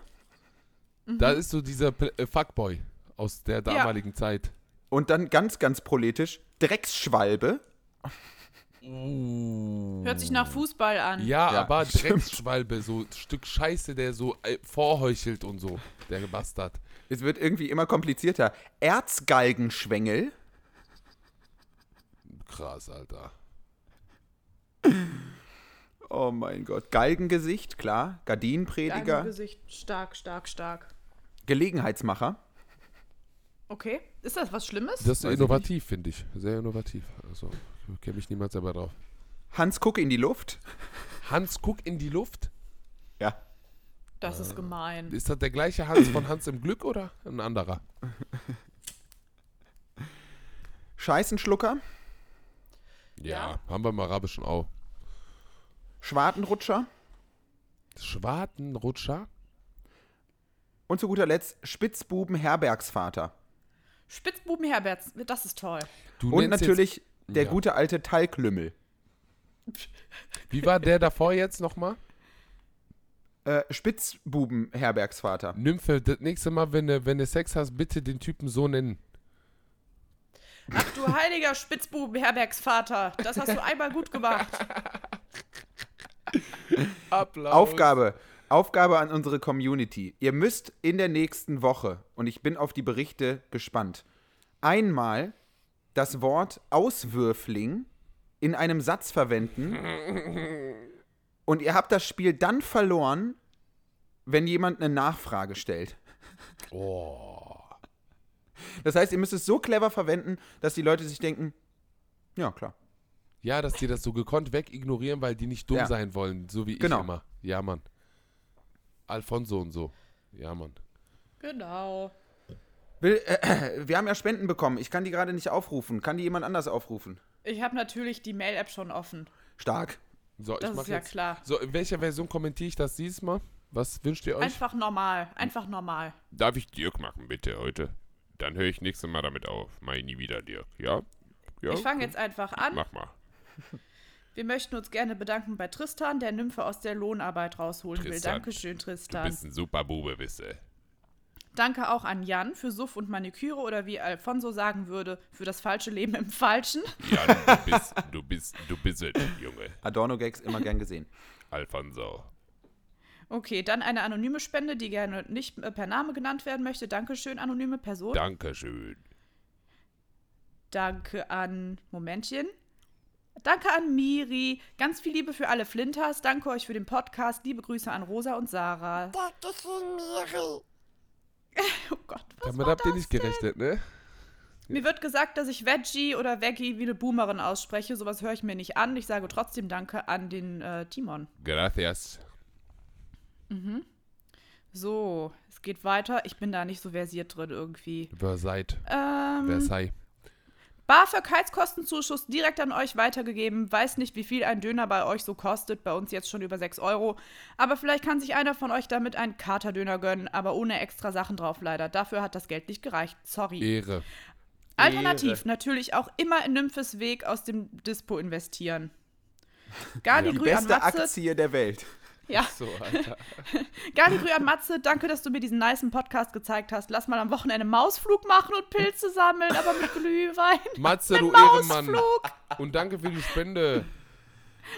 Da ist so dieser P äh, Fuckboy aus der damaligen Zeit. Und dann ganz, ganz proletisch Drecksschwalbe. Hört sich nach Fußball an. Ja, Ja, aber stimmt. Drecksschwalbe, so ein Stück Scheiße, der so äh, vorheuchelt und so. Der Bastard. Es wird irgendwie immer komplizierter. Erzgalgenschwengel. Krass, Alter. <laughs> Oh mein Gott. Galgengesicht, klar. Gardinenprediger. Gesicht stark, stark, stark. Gelegenheitsmacher. Okay. Ist das was Schlimmes? Das ist Weiß innovativ, finde ich. Sehr innovativ. Also, ich kenne mich niemals selber drauf. Hans Kuck in die Luft. Hans, guck in die Luft. Ja. Das ist gemein. Ist das der gleiche Hans von Hans im Glück oder ein anderer? Scheißenschlucker. Ja, haben wir im Arabischen auch. Schwartenrutscher. Schwartenrutscher? Und zu guter Letzt Spitzbuben Herbergsvater. Spitzbuben Herberts, das ist toll. Du Und natürlich der ja. gute alte Talglümmel. Jetzt, wie war der davor jetzt nochmal? Äh, Spitzbuben Herbergsvater. Nymphe, das nächste Mal, wenn du, wenn du Sex hast, bitte den Typen so nennen. Ach du heiliger Spitzbuben Herbergsvater, das hast du einmal gut gemacht. <laughs> Applaus. Aufgabe. Aufgabe an unsere Community. Ihr müsst in der nächsten Woche, und ich bin auf die Berichte gespannt, einmal das Wort Auswürfling in einem Satz verwenden. <laughs> Und ihr habt das Spiel dann verloren, wenn jemand eine Nachfrage stellt. Oh. Das heißt, ihr müsst es so clever verwenden, dass die Leute sich denken, ja, klar. Ja, dass die das so gekonnt wegignorieren, weil die nicht dumm Ja. sein wollen, so wie Genau. ich immer. Ja, Mann. Alfonso und so. Ja, Mann. Genau. Will, äh, wir haben ja Spenden bekommen. Ich kann die gerade nicht aufrufen. Kann die jemand anders aufrufen? Ich habe natürlich die Mail-App schon offen. Stark. So, Das ist ja jetzt. klar. So, in welcher Version kommentiere ich das dieses Mal? Was wünscht ihr euch? Einfach normal, einfach normal. Darf ich Dirk machen, bitte, heute? Dann höre ich nächstes Mal damit auf. Mach ich nie wieder, Dirk. Ja? Ja? Ich fange jetzt einfach an. Mach mal. Wir möchten uns gerne bedanken bei Tristan, der Nymphe aus der Lohnarbeit rausholen will. Tristan, Dankeschön, Du Tristan. bist ein super Bube, du. Danke auch an Jan für Suff und Maniküre oder wie Alfonso sagen würde, für das falsche Leben im Falschen. Ja, du bist, du bist, du bist es, Junge. Adorno-Gags immer gern gesehen. Alfonso. Okay, dann eine anonyme Spende, die gerne nicht äh, per Name genannt werden möchte. Dankeschön, anonyme Person. Dankeschön. Danke an, Momentchen. Danke an Miri. Ganz viel Liebe für alle Flinters. Danke euch für den Podcast. Liebe Grüße an Rosa und Sarah. Dankeschön, Miri. <laughs> Oh Gott, was Damit war habt ihr das nicht denn? gerechnet, ne? Mir wird gesagt, dass ich Veggie oder Veggie wie eine Boomerin ausspreche. Sowas höre ich mir nicht an. Ich sage trotzdem Danke an den äh, Timon. Gracias. So, es geht weiter. Ich bin da nicht so versiert drin irgendwie. Versailles. Ähm, Versailles. BAföG Heizkostenzuschuss direkt an euch weitergegeben. Weiß nicht, wie viel ein Döner bei euch so kostet. Bei uns jetzt schon über 6 Euro. Aber vielleicht kann sich einer von euch damit einen Katerdöner gönnen, aber ohne extra Sachen drauf leider. Dafür hat das Geld nicht gereicht. Sorry. Ehre. Alternativ natürlich auch immer in Nymphes Weg aus dem Dispo investieren. Garni Die an beste. Aktie der Welt. Ja, So, Alter. Garni Grü an Matze, danke, dass du mir diesen nicen Podcast gezeigt hast. Lass mal am Wochenende Mausflug machen und Pilze sammeln, aber mit Glühwein. <laughs> Matze, du Mit Ehrenmann. Mausflug. Und danke für die Spende. <laughs>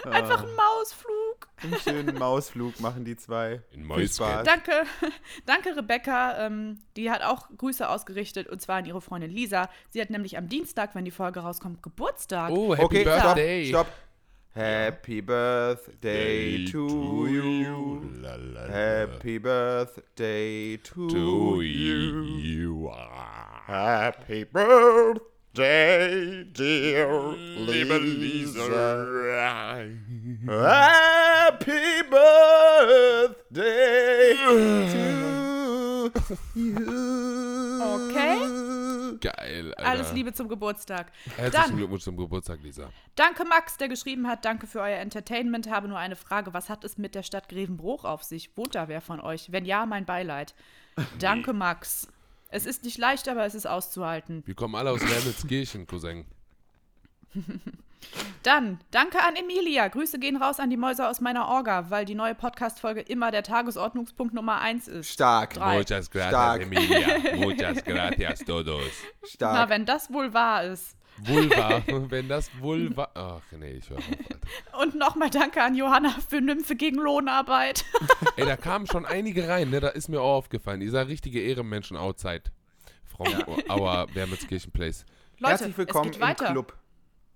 Einfach ein Mausflug. Einen schönen Mausflug machen die zwei. In. Spaß. Danke, <laughs> danke Rebecca. Ähm, die hat auch Grüße ausgerichtet und zwar an ihre Freundin Lisa. Sie hat nämlich am Dienstag, wenn die Folge rauskommt, Geburtstag. Oh, Happy Okay, Birthday. stopp, stopp. Happy Birthday to you. La, la, la. Happy Birthday to, To you. you. Happy Birthday, dear Liebe Lisa. Lisa. Happy Birthday <sighs> to you. Okay. Geil, Alter. Alles Liebe zum Geburtstag. Herzlichen Glückwunsch zum Geburtstag, Lisa. danke Max, der geschrieben hat, danke für euer Entertainment. Habe nur eine Frage, was hat es mit der Stadt Grevenbruch auf sich? Wohnt da wer von euch? Wenn ja, mein Beileid. Danke Max. Es ist nicht leicht, aber es ist auszuhalten. Wir kommen alle aus Wermelskirchen, Cousin. <laughs> Dann, danke an Emilia. Grüße gehen raus an die Mäuse aus meiner Orga, weil die neue Podcast-Folge immer der Tagesordnungspunkt Nummer 1 ist. Stark, Drei. Muchas gracias, Stark. Emilia. <laughs> Muchas gracias todos. Na, stark. wenn das wohl wahr ist. Vulva. <laughs> Wenn das Vulva. Ach nee, ich höre auf, Alter. Und nochmal danke an Johanna für Nymphe gegen Lohnarbeit. Ey, da kamen schon einige rein, ne? Da ist mir auch aufgefallen. Ihr seid richtige Ehrenmenschen outside. From our Wermelskirchen Place. Leute, Herzlich willkommen es geht weiter. im Club.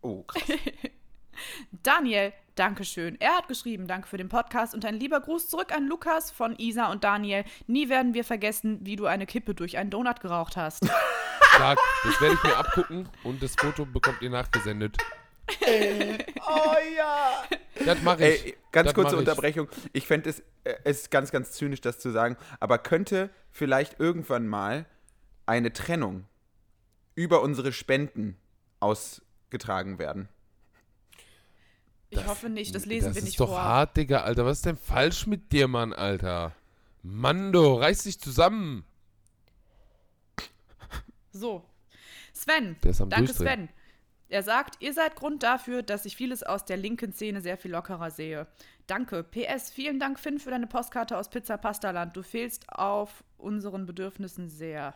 Oh, krass. <laughs> Daniel, Dankeschön. Er hat geschrieben, danke für den Podcast und ein lieber Gruß zurück an Lukas von Isa und Daniel. Nie werden wir vergessen, wie du eine Kippe durch einen Donut geraucht hast. <laughs> Stark. Das werde ich mir abgucken und das Foto bekommt ihr nachgesendet. <laughs> Oh ja. Das mache ich. Ey, ganz Das kurze ich. Unterbrechung. Ich fände es, äh, es ist ganz, ganz zynisch, das zu sagen, aber könnte vielleicht irgendwann mal eine Trennung über unsere Spenden ausgetragen werden? Ich hoffe nicht, das lesen das wir ist nicht doch vor. hart, Digga, Alter. Was ist denn falsch mit dir, Mann, Alter? Mando, reiß dich zusammen. So. Sven, Der ist am danke. Sven. Er sagt, ihr seid Grund dafür, dass ich vieles aus der linken Szene sehr viel lockerer sehe. Danke. PS, vielen Dank, Finn, für deine Postkarte aus Pizza Pastaland. Du fehlst auf unseren Bedürfnissen sehr.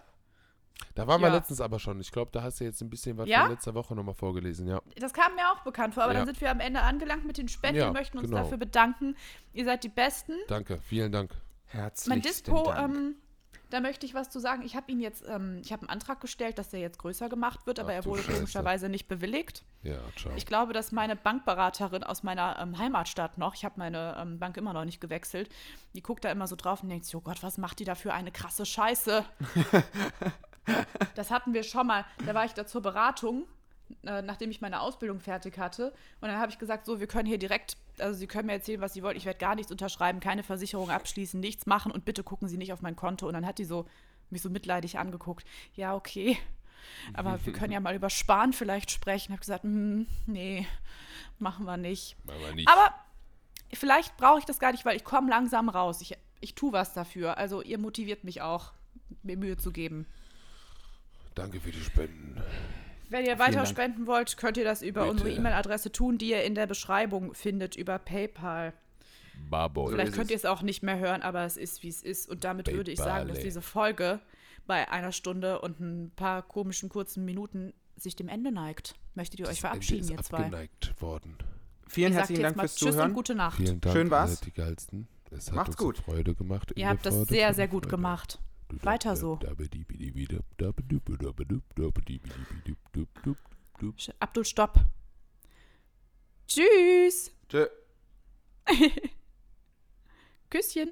Da waren wir Ja. letztens aber schon. Ich glaube, da hast du jetzt ein bisschen was Ja? von letzter Woche nochmal vorgelesen, ja. Das kam mir auch bekannt vor, aber Ja. dann sind wir am Ende angelangt mit den Spenden Ja, und möchten uns genau. dafür bedanken. Ihr seid die Besten. Danke, vielen Dank. Herzlichen Mein Dispo, Dank. ähm, da möchte ich was zu sagen. Ich habe ihn jetzt, ähm, ich habe einen Antrag gestellt, dass der jetzt größer gemacht wird, aber Ach er wurde Scheiße. komischerweise nicht bewilligt. Ja, ciao. Ich glaube, dass meine Bankberaterin aus meiner ähm, Heimatstadt noch, ich habe meine ähm, Bank immer noch nicht gewechselt, die guckt da immer so drauf und denkt oh Gott, was macht die da für eine krasse Scheiße? <laughs> das hatten wir schon mal. Da war ich da zur Beratung, äh, nachdem ich meine Ausbildung fertig hatte. Und dann habe ich gesagt, so, wir können hier direkt, also Sie können mir erzählen, was Sie wollen. Ich werde gar nichts unterschreiben, keine Versicherung abschließen, nichts machen und bitte gucken Sie nicht auf mein Konto. Und dann hat die so mich so mitleidig angeguckt. Ja, okay. Aber wir können ja mal über Sparen vielleicht sprechen. Habe gesagt, hm, nee, machen wir nicht. Aber nicht. Aber vielleicht brauche ich das gar nicht, weil ich komme langsam raus. Ich, ich tue was dafür. Also ihr motiviert mich auch, mir Mühe zu geben. Danke für die Spenden. Wenn ihr weiter spenden wollt, könnt ihr das über Bitte. unsere E-Mail-Adresse tun, die ihr in der Beschreibung findet, über PayPal. Babo. Vielleicht könnt ihr es auch nicht mehr hören, aber es ist, wie es ist. Und damit würde ich sagen, dass PayPal. diese Folge bei einer Stunde und ein paar komischen kurzen Minuten sich dem Ende neigt. Möchtet ihr euch Das verabschieden, Ende ihr ist zwei? abgeneigt worden. Vielen Ich herzlichen Dank fürs Tschüss und Zuhören. gute Nacht. Vielen Dank, Schön war's. ihr Geilsten. Es hat Macht's uns gut. Freude gemacht. Ihr habt das Freude, sehr, Freude, sehr gut Freude. gemacht. Weiter so. Abdul, stopp. Tschüss. Tschö. <laughs> Küsschen.